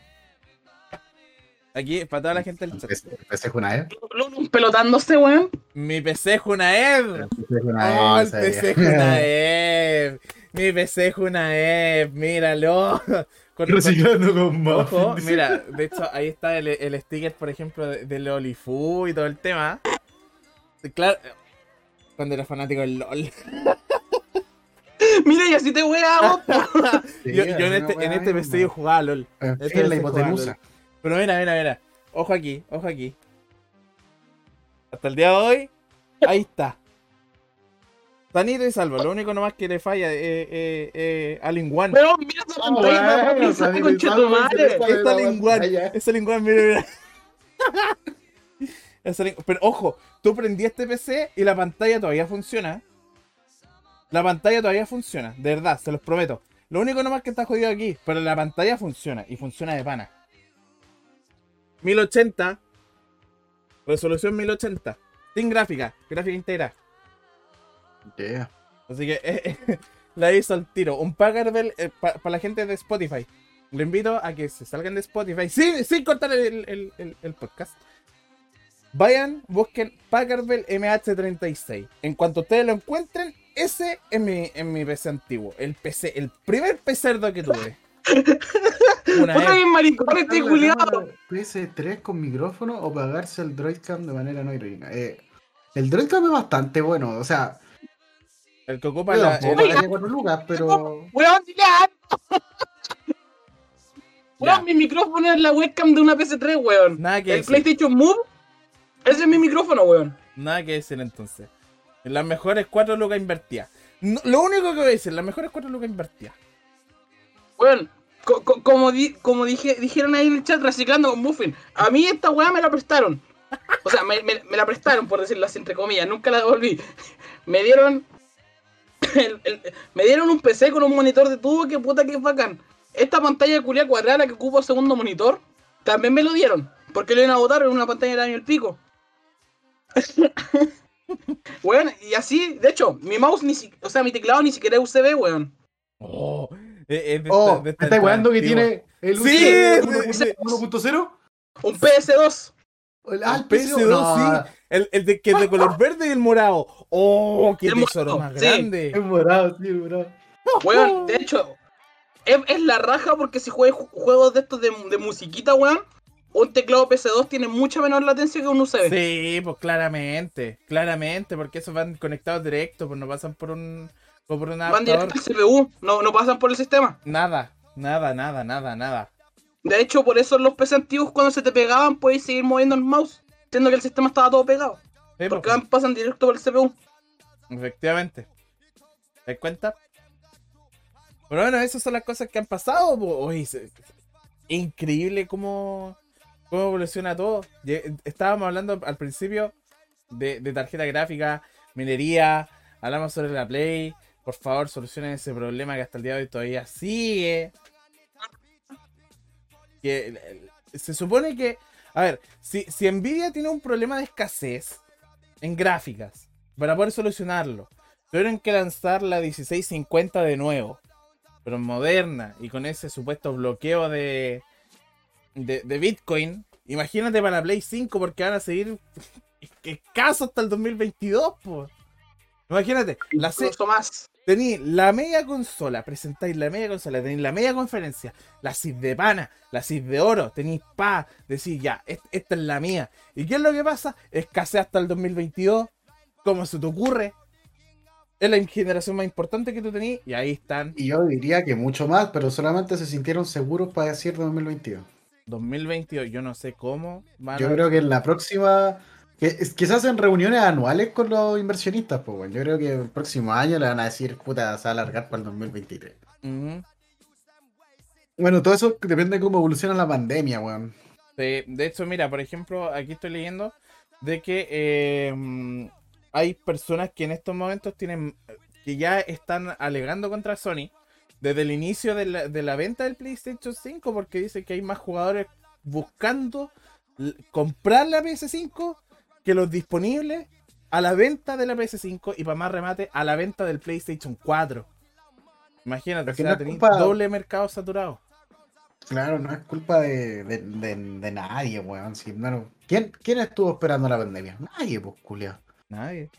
Aquí, para toda la gente del chat. PC PC es una E. Lulun pelotándose, weón. Mi PC es una Ed. PC es una Oh, E, el. PC es una Ed. Mi PC es una Ed. Míralo. Con- Reciclando con Ojo, mira, de hecho ahí está el, el sticker, por ejemplo, de- del Olifu y todo el tema. Claro, cuando era fanático del LOL. Mira, y así te weamos. Sí, yo, yo en una este, en este. PC yo jugaba LOL. En este fin, la hipotenusa. Pero mira, mira, mira. Ojo aquí, ojo aquí. Hasta el día de hoy, ahí está. Sanito y salvo. Lo único nomás que le falla es eh, eh, All in One. Weón, mira esa pantalla, bueno, weón, sabía que concha tu estaba muy madre. interesante. Es All in One. pantalla. Es All in One, mira, mira. Es Pero ojo, tú prendí este PC y la pantalla todavía funciona. La pantalla todavía funciona, de verdad, se los prometo. Lo único nomás que está jodido aquí, pero la pantalla funciona y funciona de pana. 1080, resolución 1080, sin gráfica, gráfica íntegra. Yeah. Así que eh, eh, la hizo al tiro. Un Packardbell para la gente de Spotify. Le invito a que se salgan de Spotify sin, sin cortar el, el- el- el podcast. Vayan, busquen Packardbell MH36. En cuanto ustedes lo encuentren, ese es mi, es mi PC antiguo. El PC, el primer pecerdo que tuve. Una Puta vez. maricón este culiado. PS3 con micrófono o pagarse el Droidcam de manera no irónica. Eh, el Droidcam es bastante bueno, o sea, El que ocupa la. lucas, pero Weón. Weón, mi micrófono es la webcam de una PC3, weón. Nada que El decir. PlayStation Move, ese es mi micrófono, weón. Nada que decir entonces. En las mejores cuatro lucas invertidas. No- lo único que voy a decir, las mejores cuatro lucas invertidas. Weón, co- co- como, di- como dije, dijeron ahí en el chat, reciclando con Muffin. A mí esta weá me la prestaron. O sea, me, me- me la prestaron, por decirlo así, entre comillas. Nunca la devolví. Me dieron. el- el- me dieron un PC con un monitor de tubo que puta que es bacán. Esta pantalla de culia cuadrada que ocupa segundo monitor, también me lo dieron. Porque lo iban a botar en una pantalla de año el pico. weón, y así, de hecho, mi mouse ni si, o sea, mi teclado ni siquiera es USB, weón. Oh, es- de Oh, ¿estás weando que tiene el Sí, USB sí, sí. 1.0? Un PS2. Ah, El PS2, sí. El, el de, que es de color verde y el morado. Oh, qué El tesoro morado, más sí. grande. Es morado, sí, es morado. Weón, de hecho, es, es la raja porque si juegas ju- juegos de estos de, de musiquita, weón, un teclado PS2 tiene mucha menor latencia que un USB. Sí, pues claramente, claramente, porque esos van conectados directo, pues no pasan por un por un Van directo al CPU, no, no pasan por el sistema. Nada, nada, nada, nada, nada. De hecho, por eso los PC antiguos cuando se te pegaban podéis seguir moviendo el mouse, siendo que el sistema estaba todo pegado. Sí, Porque pues, van, pasan directo por el CPU. efectivamente. ¿Te das cuenta? Pero bueno, esas son las cosas que han pasado. se- increíble cómo, cómo evoluciona todo. Estábamos hablando al principio de, tarjeta gráfica, minería, hablamos sobre la Play. Por favor, solucionen ese problema que hasta el día de hoy todavía sigue. Que se supone que, a ver, si, si Nvidia tiene un problema de escasez en gráficas, para poder solucionarlo, tuvieron que lanzar la 1650 de nuevo, pero moderna y con ese supuesto bloqueo de, de, de Bitcoin. Imagínate para la Play 5 porque van a seguir escasos hasta el 2022, pues. Imagínate, la más. Tení la media consola, presentáis la media consola, tenéis la media conferencia, la CID de pana, la CID de oro, tenéis pa, decís ya, est- esta es la mía. ¿Y qué es lo que pasa? Escasea hasta el 2022, ¿cómo se te ocurre? Es la generación más importante que tú tenías y ahí están, Y yo diría que mucho más, pero solamente se sintieron seguros para decir 2022. 2022, yo no sé cómo van Yo a- creo que en la próxima. Que, es- que se hacen reuniones anuales con los inversionistas, pues bueno. Yo creo que el próximo año le van a decir, puta, se va a alargar para el 2023. Ujú. Bueno, todo eso depende de cómo evoluciona la pandemia, weón. De, de hecho, mira, por ejemplo, aquí estoy leyendo de que eh, hay personas que en estos momentos tienen, que ya están alegando contra Sony desde el inicio de la, de la venta del PlayStation 5 porque dice que hay más jugadores buscando comprar la PS5 que los disponibles a la venta de la PS5 y para más remate a la venta del PlayStation 4. Imagínate, o que sea, no culpa- doble mercado saturado. Claro, no es culpa de, de, de- de nadie, weón. Si, no- ¿Quién, ¿Quién estuvo esperando la pandemia? Nadie, pues, culiao. Nadie.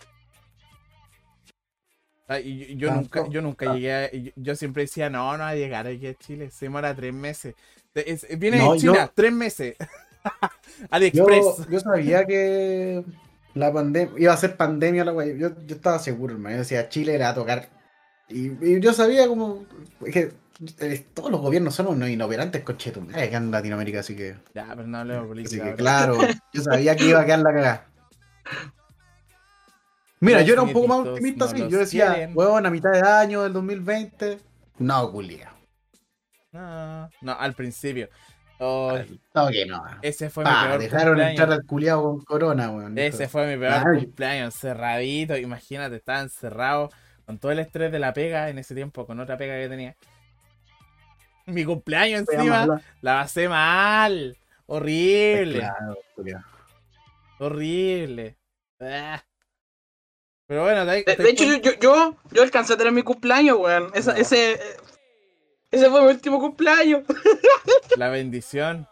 Ah, y yo, nunca, yo nunca llegué a, yo, yo siempre decía, no, no va a llegar aquí a Chile, se demora tres meses. Es- viene No, de China, yo- tres meses. Yo, AliExpress. yo sabía que la pandemia iba a ser pandemia la wey. Yo, yo estaba seguro, hermano. Yo decía, Chile le va a tocar. Y, y yo sabía como que eh, todos los gobiernos son unos inoperantes conchetum acá en Latinoamérica, así que, Ya, pero no hablemos de así política. que claro, yo sabía que iba a quedar la cagada. Mira, Los yo era un poco más optimista, no sí. los Yo decía, quieren. huevón, a mitad de año del 2020. No, culia. No, no, al principio. Ay, No, que no. ese fue mi Ah, peor dejaron cumpleaños. entrar al culiado con corona, weón. Ese fue mi peor Ay. cumpleaños, encerradito. Imagínate, estaba encerrado con todo el estrés de la pega en ese tiempo, con otra pega que tenía. Mi cumpleaños encima, la pasé mal. Horrible, Claro, horrible. Ah. Pero bueno, De, de hecho, yo, yo, yo, yo alcancé a tener mi cumpleaños, weón. Esa- ese, ese fue mi último cumpleaños. la bendición.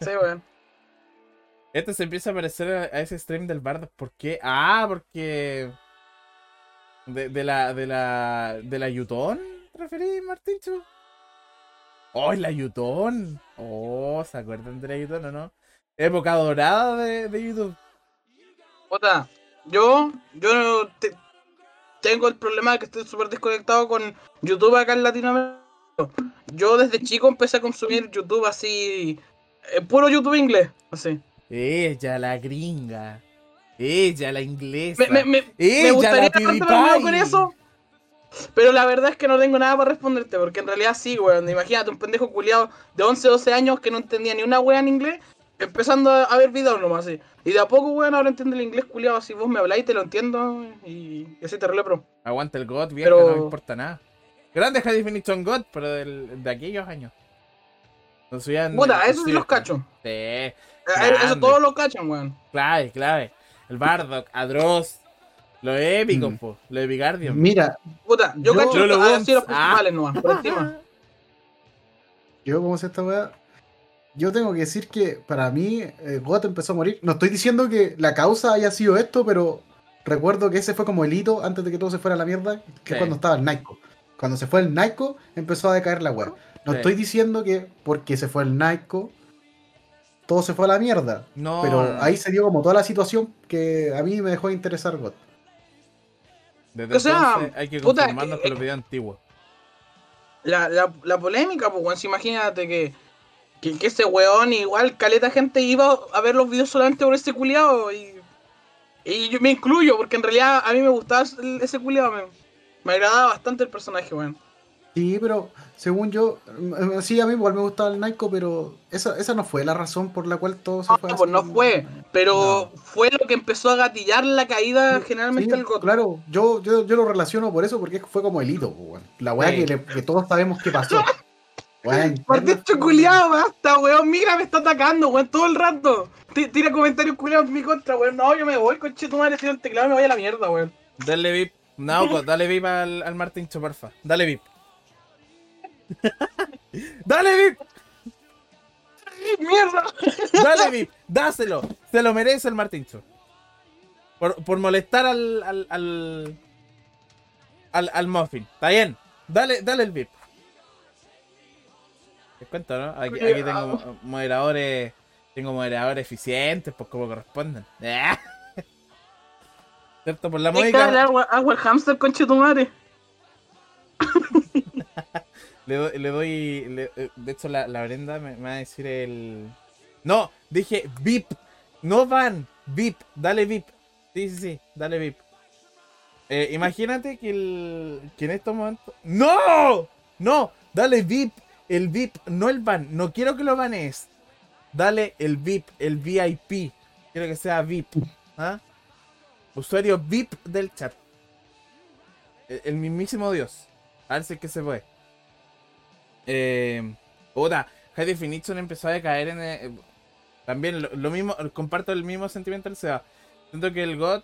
Sí, weón. Esto se empieza a parecer a, ese stream del Bardo. ¿Por qué? Ah, porque. De, de la. De la. De la Yutón, ¿te referís, Martincho? Oh, la Yutón. Oh, ¿se acuerdan de la Yutón o no? Época dorada de, de YouTube. Puta, yo, yo te- tengo el problema de que estoy súper desconectado con YouTube acá en Latinoamérica. Yo desde chico empecé a consumir YouTube así, eh, puro YouTube inglés, así. Ella, la gringa. Ella, la inglesa. Me, me, me, me Ella, gustaría la estar relacionado con eso, pero la verdad es que no tengo nada para responderte, porque en realidad sí, weón. Imagínate un pendejo culiado de 11, 12 años que no entendía ni una wea en inglés, empezando a, ver videos nomás así. Y de a poco, weón, ahora entiende el inglés culiado, así vos me habláis, te lo entiendo, y, y así te pro. Aguanta el God, vieja, Pero- no me importa nada. Grande High Definition God, pero del- de aquellos años. No subían, Puta, eso sí los cacho. Sí, Eh. Eso todos lo cachan, weón. clave, clave. El Bardock, Adroz, lo épico, Mm. po, lo Epicardium. Mira, Puta, yo, Yo- cacho así Bones, los ah. principales nomás, por encima. yo como sé esta weá, yo tengo que decir que para mí eh, GOT empezó a morir. No estoy diciendo que la causa haya sido esto, pero recuerdo que ese fue como el hito antes de que todo se fuera a la mierda, que Sí. es cuando estaba el Naiko. Cuando se fue el Naiko, empezó a decaer la weá. No Sí. estoy diciendo que porque se fue el Naiko, todo se fue a la mierda. No, Pero ahí se dio como toda la situación que a mí me dejó de interesar GOT. Desde O sea, entonces hay que puta, conformarnos eh, con los videos antiguos. La, la, la polémica, pues, si imagínate que, que, que ese weón, igual, caleta gente iba a ver los videos solamente por ese culiado. Y, y yo me incluyo, porque en realidad a mí me gustaba ese- culiado, me, me agradaba bastante el personaje, weón. Sí, pero según yo, mm, sí, a mí igual me gustaba el Naiko, pero esa, esa no fue la razón por la cual todo se No, fue pues no fue, pero fue lo que empezó a gatillar la caída generalmente Sí, del GOT. Claro, yo, yo, yo lo relaciono por eso, porque fue como el hito, pues. La weá Sí. que, que todos sabemos que pasó. Weón, Martín culiado, basta, weón, mira, me está atacando, weón, todo el rato. T- Tira comentarios culiados en mi contra, weón. No, yo me voy, coche tu madre, si el teclado me voy a la mierda, weón. Dale VIP. Nauco, dale VIP al, al Martincho, porfa. Dale VIP. dale VIP. ¡Mierda! Dale VIP. Dáselo. Se lo merece el Martincho. Por, por molestar al, al, al, al, al Muffin. Está bien. Dale, dale el VIP. Cuento, ¿no? Aquí, aquí tengo mo- moderadores. Tengo moderadores eficientes, pues como corresponden. ¿Cierto? Por la módica. agua, agua hamster, conche tu madre. Le doy, le doy le- eh, de hecho la, la Brenda me, me va a decir el... No, dije VIP, no van, VIP, dale VIP. Sí, sí, sí, dale VIP. Eh, imagínate que, el, que en estos momentos... ¡No! No, dale VIP, el VIP, no el van, no quiero que lo banees. Dale el VIP, el VIP, quiero que sea VIP. ¿ah? Usuario VIP del chat. El, el mismísimo Dios. A ver si es que se puede. Eh, puta, High Definition empezó a decaer en. eh, también lo, lo mismo, comparto el mismo sentimiento del SEA. Siento que el God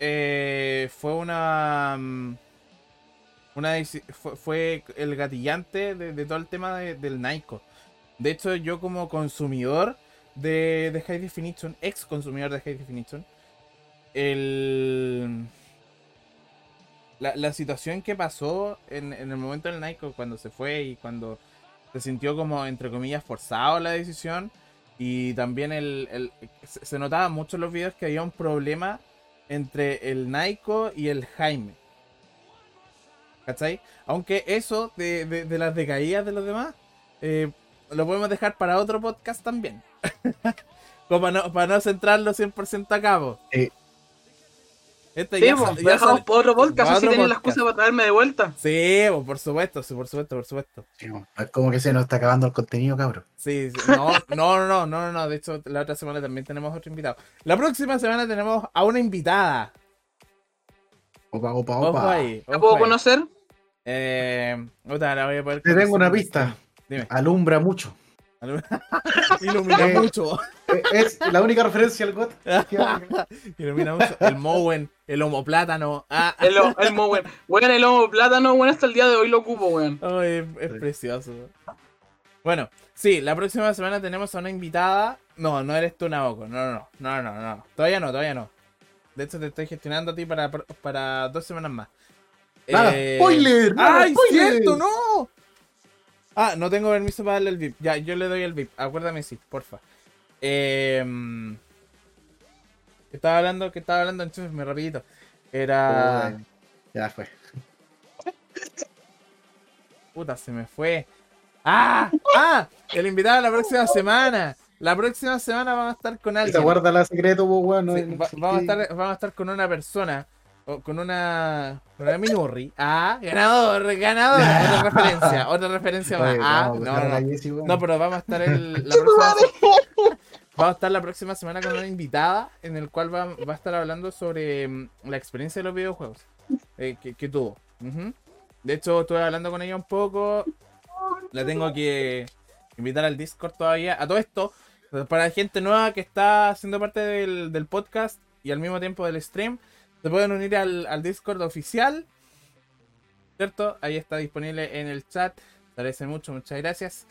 eh, fue una. mm, una fue, fue el gatillante de, todo el tema de- del Naiko. De hecho, yo como consumidor de, de High Definition, ex consumidor de High Definition, el. La, la situación que pasó en, en el momento del Naiko cuando se fue y cuando se sintió como, entre comillas, forzado la decisión. Y también el, el- se se notaba mucho en los videos que había un problema entre el Naiko y el Jaime. ¿Cachai? Aunque eso de, de- de las decaídas de los demás, eh, lo podemos dejar para otro podcast también. como para no, para no centrarlo 100% a cabo. Sí. Este Sí, ya dejamos sale- por otro podcast, así tienen la excusa para traerme de vuelta. Sí, por supuesto, sí, por supuesto, por supuesto. Sí, es como que se nos está acabando el contenido, cabrón. Sí, sí, no, no, no, no, no, no, de hecho la otra semana también tenemos otro invitado. La próxima semana tenemos a una invitada. Opa, opa, Ojo opa. ahí, ¿La ojo puedo ahí. conocer? Eh, puta, la voy a poder Te tengo una pista. Dime. Alumbra mucho. Ilumina Eh. mucho. Eh, Es la única referencia al GOT. Ilumina mucho. El Mowen, el homo plátano. Ah, El, el mo, weón. Weón, el homo plátano, weón, hasta el día de hoy lo ocupo, weón. Ay, es, es precioso. Bueno, sí, la próxima semana tenemos a una invitada. No, no eres tú, Naoko. No, no, no, no, no, no. Todavía no, todavía no. De hecho, te estoy gestionando a ti para, para dos semanas más. Nada, Eh, spoiler, nada, ¡Ay, spoiler. cierto! ¡No! Ah, no tengo permiso para darle el VIP. Ya, yo le doy el VIP. Acuérdame, sí, porfa. Eh, ¿Qué estaba hablando? ¿Qué estaba hablando? Enchúfeme rapidito. Era... Ya fue. Puta, se me fue. ¡Ah! ¡Ah! El invitado la próxima semana. La próxima semana vamos a estar con ¿Te alguien. guarda la secreto, pues, weón? no- Sí, no va- existe. vamos, a estar, vamos a estar con una persona. o con una. Con una Minurri. Ah, ganador, ganador. Otra referencia. Otra referencia más. Oye, Ah, no, no. Jessie. No, pero vamos a estar el, la próxima se- Vamos a estar la próxima semana con una invitada en el cual va, va a estar hablando sobre mm, la experiencia de los videojuegos eh, que, que tuvo. De hecho, estuve hablando con ella un poco. La tengo que invitar al Discord todavía. A todo esto, para gente nueva que está siendo parte del, podcast y al mismo tiempo del stream, se pueden unir al, Discord oficial. ¿Cierto? Ahí está disponible en el chat. Te mucho, muchas gracias.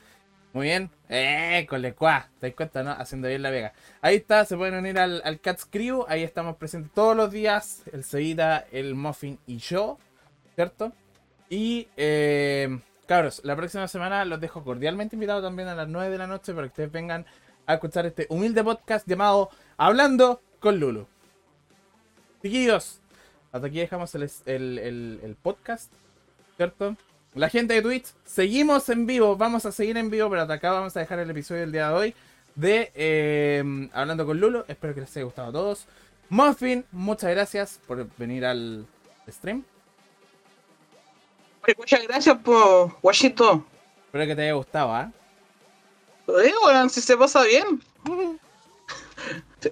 Muy bien. Eh, con cuá. ¿Te das cuenta, no? Haciendo bien la vega. Ahí está, se pueden unir al, al Cats Crew. Ahí estamos presentes todos los días. El Seida, el Muffin y yo. ¿Cierto? Y, eh, cabros, la próxima semana los dejo cordialmente invitados también a las 9 de la noche para que ustedes vengan a escuchar este humilde podcast llamado Hablando con Lulu. Chiquillos, hasta aquí dejamos el, el- el- el podcast, ¿cierto? La gente de Twitch, seguimos en vivo, vamos a seguir en vivo, pero hasta acá vamos a dejar el episodio del día de hoy de eh, Hablando con Lulu. Espero que les haya gustado a todos. Muffin, muchas gracias por venir al stream. Muchas gracias por guachito. Espero que te haya gustado, ¿ah? Eh, weón, si se pasa bien.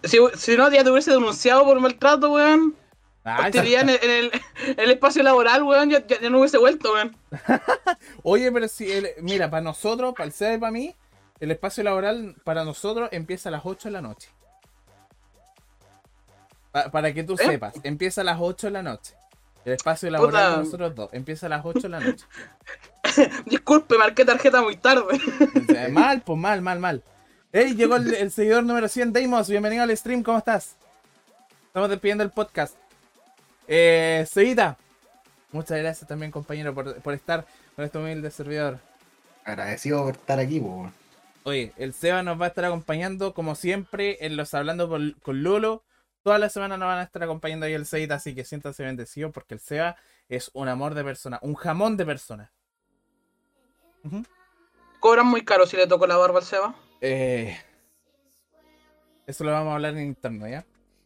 Si, si no, ya te hubiese denunciado por maltrato, weón. Ah, en el, en el- en el espacio laboral, weón, ya, ya- ya no hubiese vuelto, weón. Oye, pero si, el- mira, para nosotros, para el SEA y para mí, el espacio laboral para nosotros empieza a las 8 de la noche. Pa- para que tú ¿Eh? sepas, empieza a las 8 de la noche. El espacio laboral Puta. de nosotros dos empieza a las 8 de la noche. Disculpe, marqué tarjeta muy tarde. Mal, pues mal, mal, mal. Hey, llegó el, el seguidor número 100, Deimos, bienvenido al stream, ¿cómo estás? Estamos despidiendo el podcast. Eh, muchas gracias también, compañero, por, por estar con este humilde servidor. Agradecido por estar aquí, po. Oye, el Seba nos va a estar acompañando como siempre en los Hablando con, con Lolo. Toda la semana nos van a estar acompañando ahí el Cevita, así que siéntanse bendecidos porque el Seba es un amor de persona, un jamón de persona. Cobran muy caro si le tocó la barba al Seba. Eh, eso lo vamos a hablar en interno, ¿ya?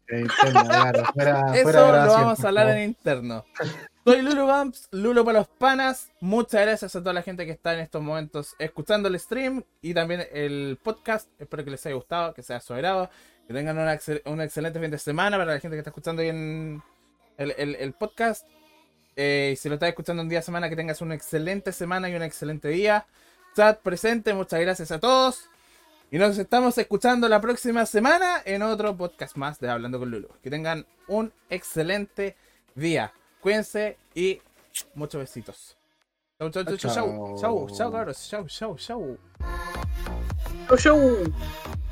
Interno, claro, fuera- Eso fuera lo vamos a hablar en interno. Soy Lulu Bumps, Lulo para los panas. Muchas gracias a toda la gente que está en estos momentos escuchando el stream y también el podcast. Espero que les haya gustado, que sea su agrado. Que tengan una un excelente fin de semana para la gente que está escuchando ahí en el, el- podcast. Eh, y si lo estás escuchando un día de semana, que tengas una excelente semana y un excelente día. Chat presente, muchas gracias a todos. Y nos estamos escuchando la próxima semana en otro podcast más de Hablando con Lulu. Que tengan un excelente día. Cuídense y muchos besitos. Chau, chau, chau, chau, chau, chau, chau. Chau, chau, chau. Show, show.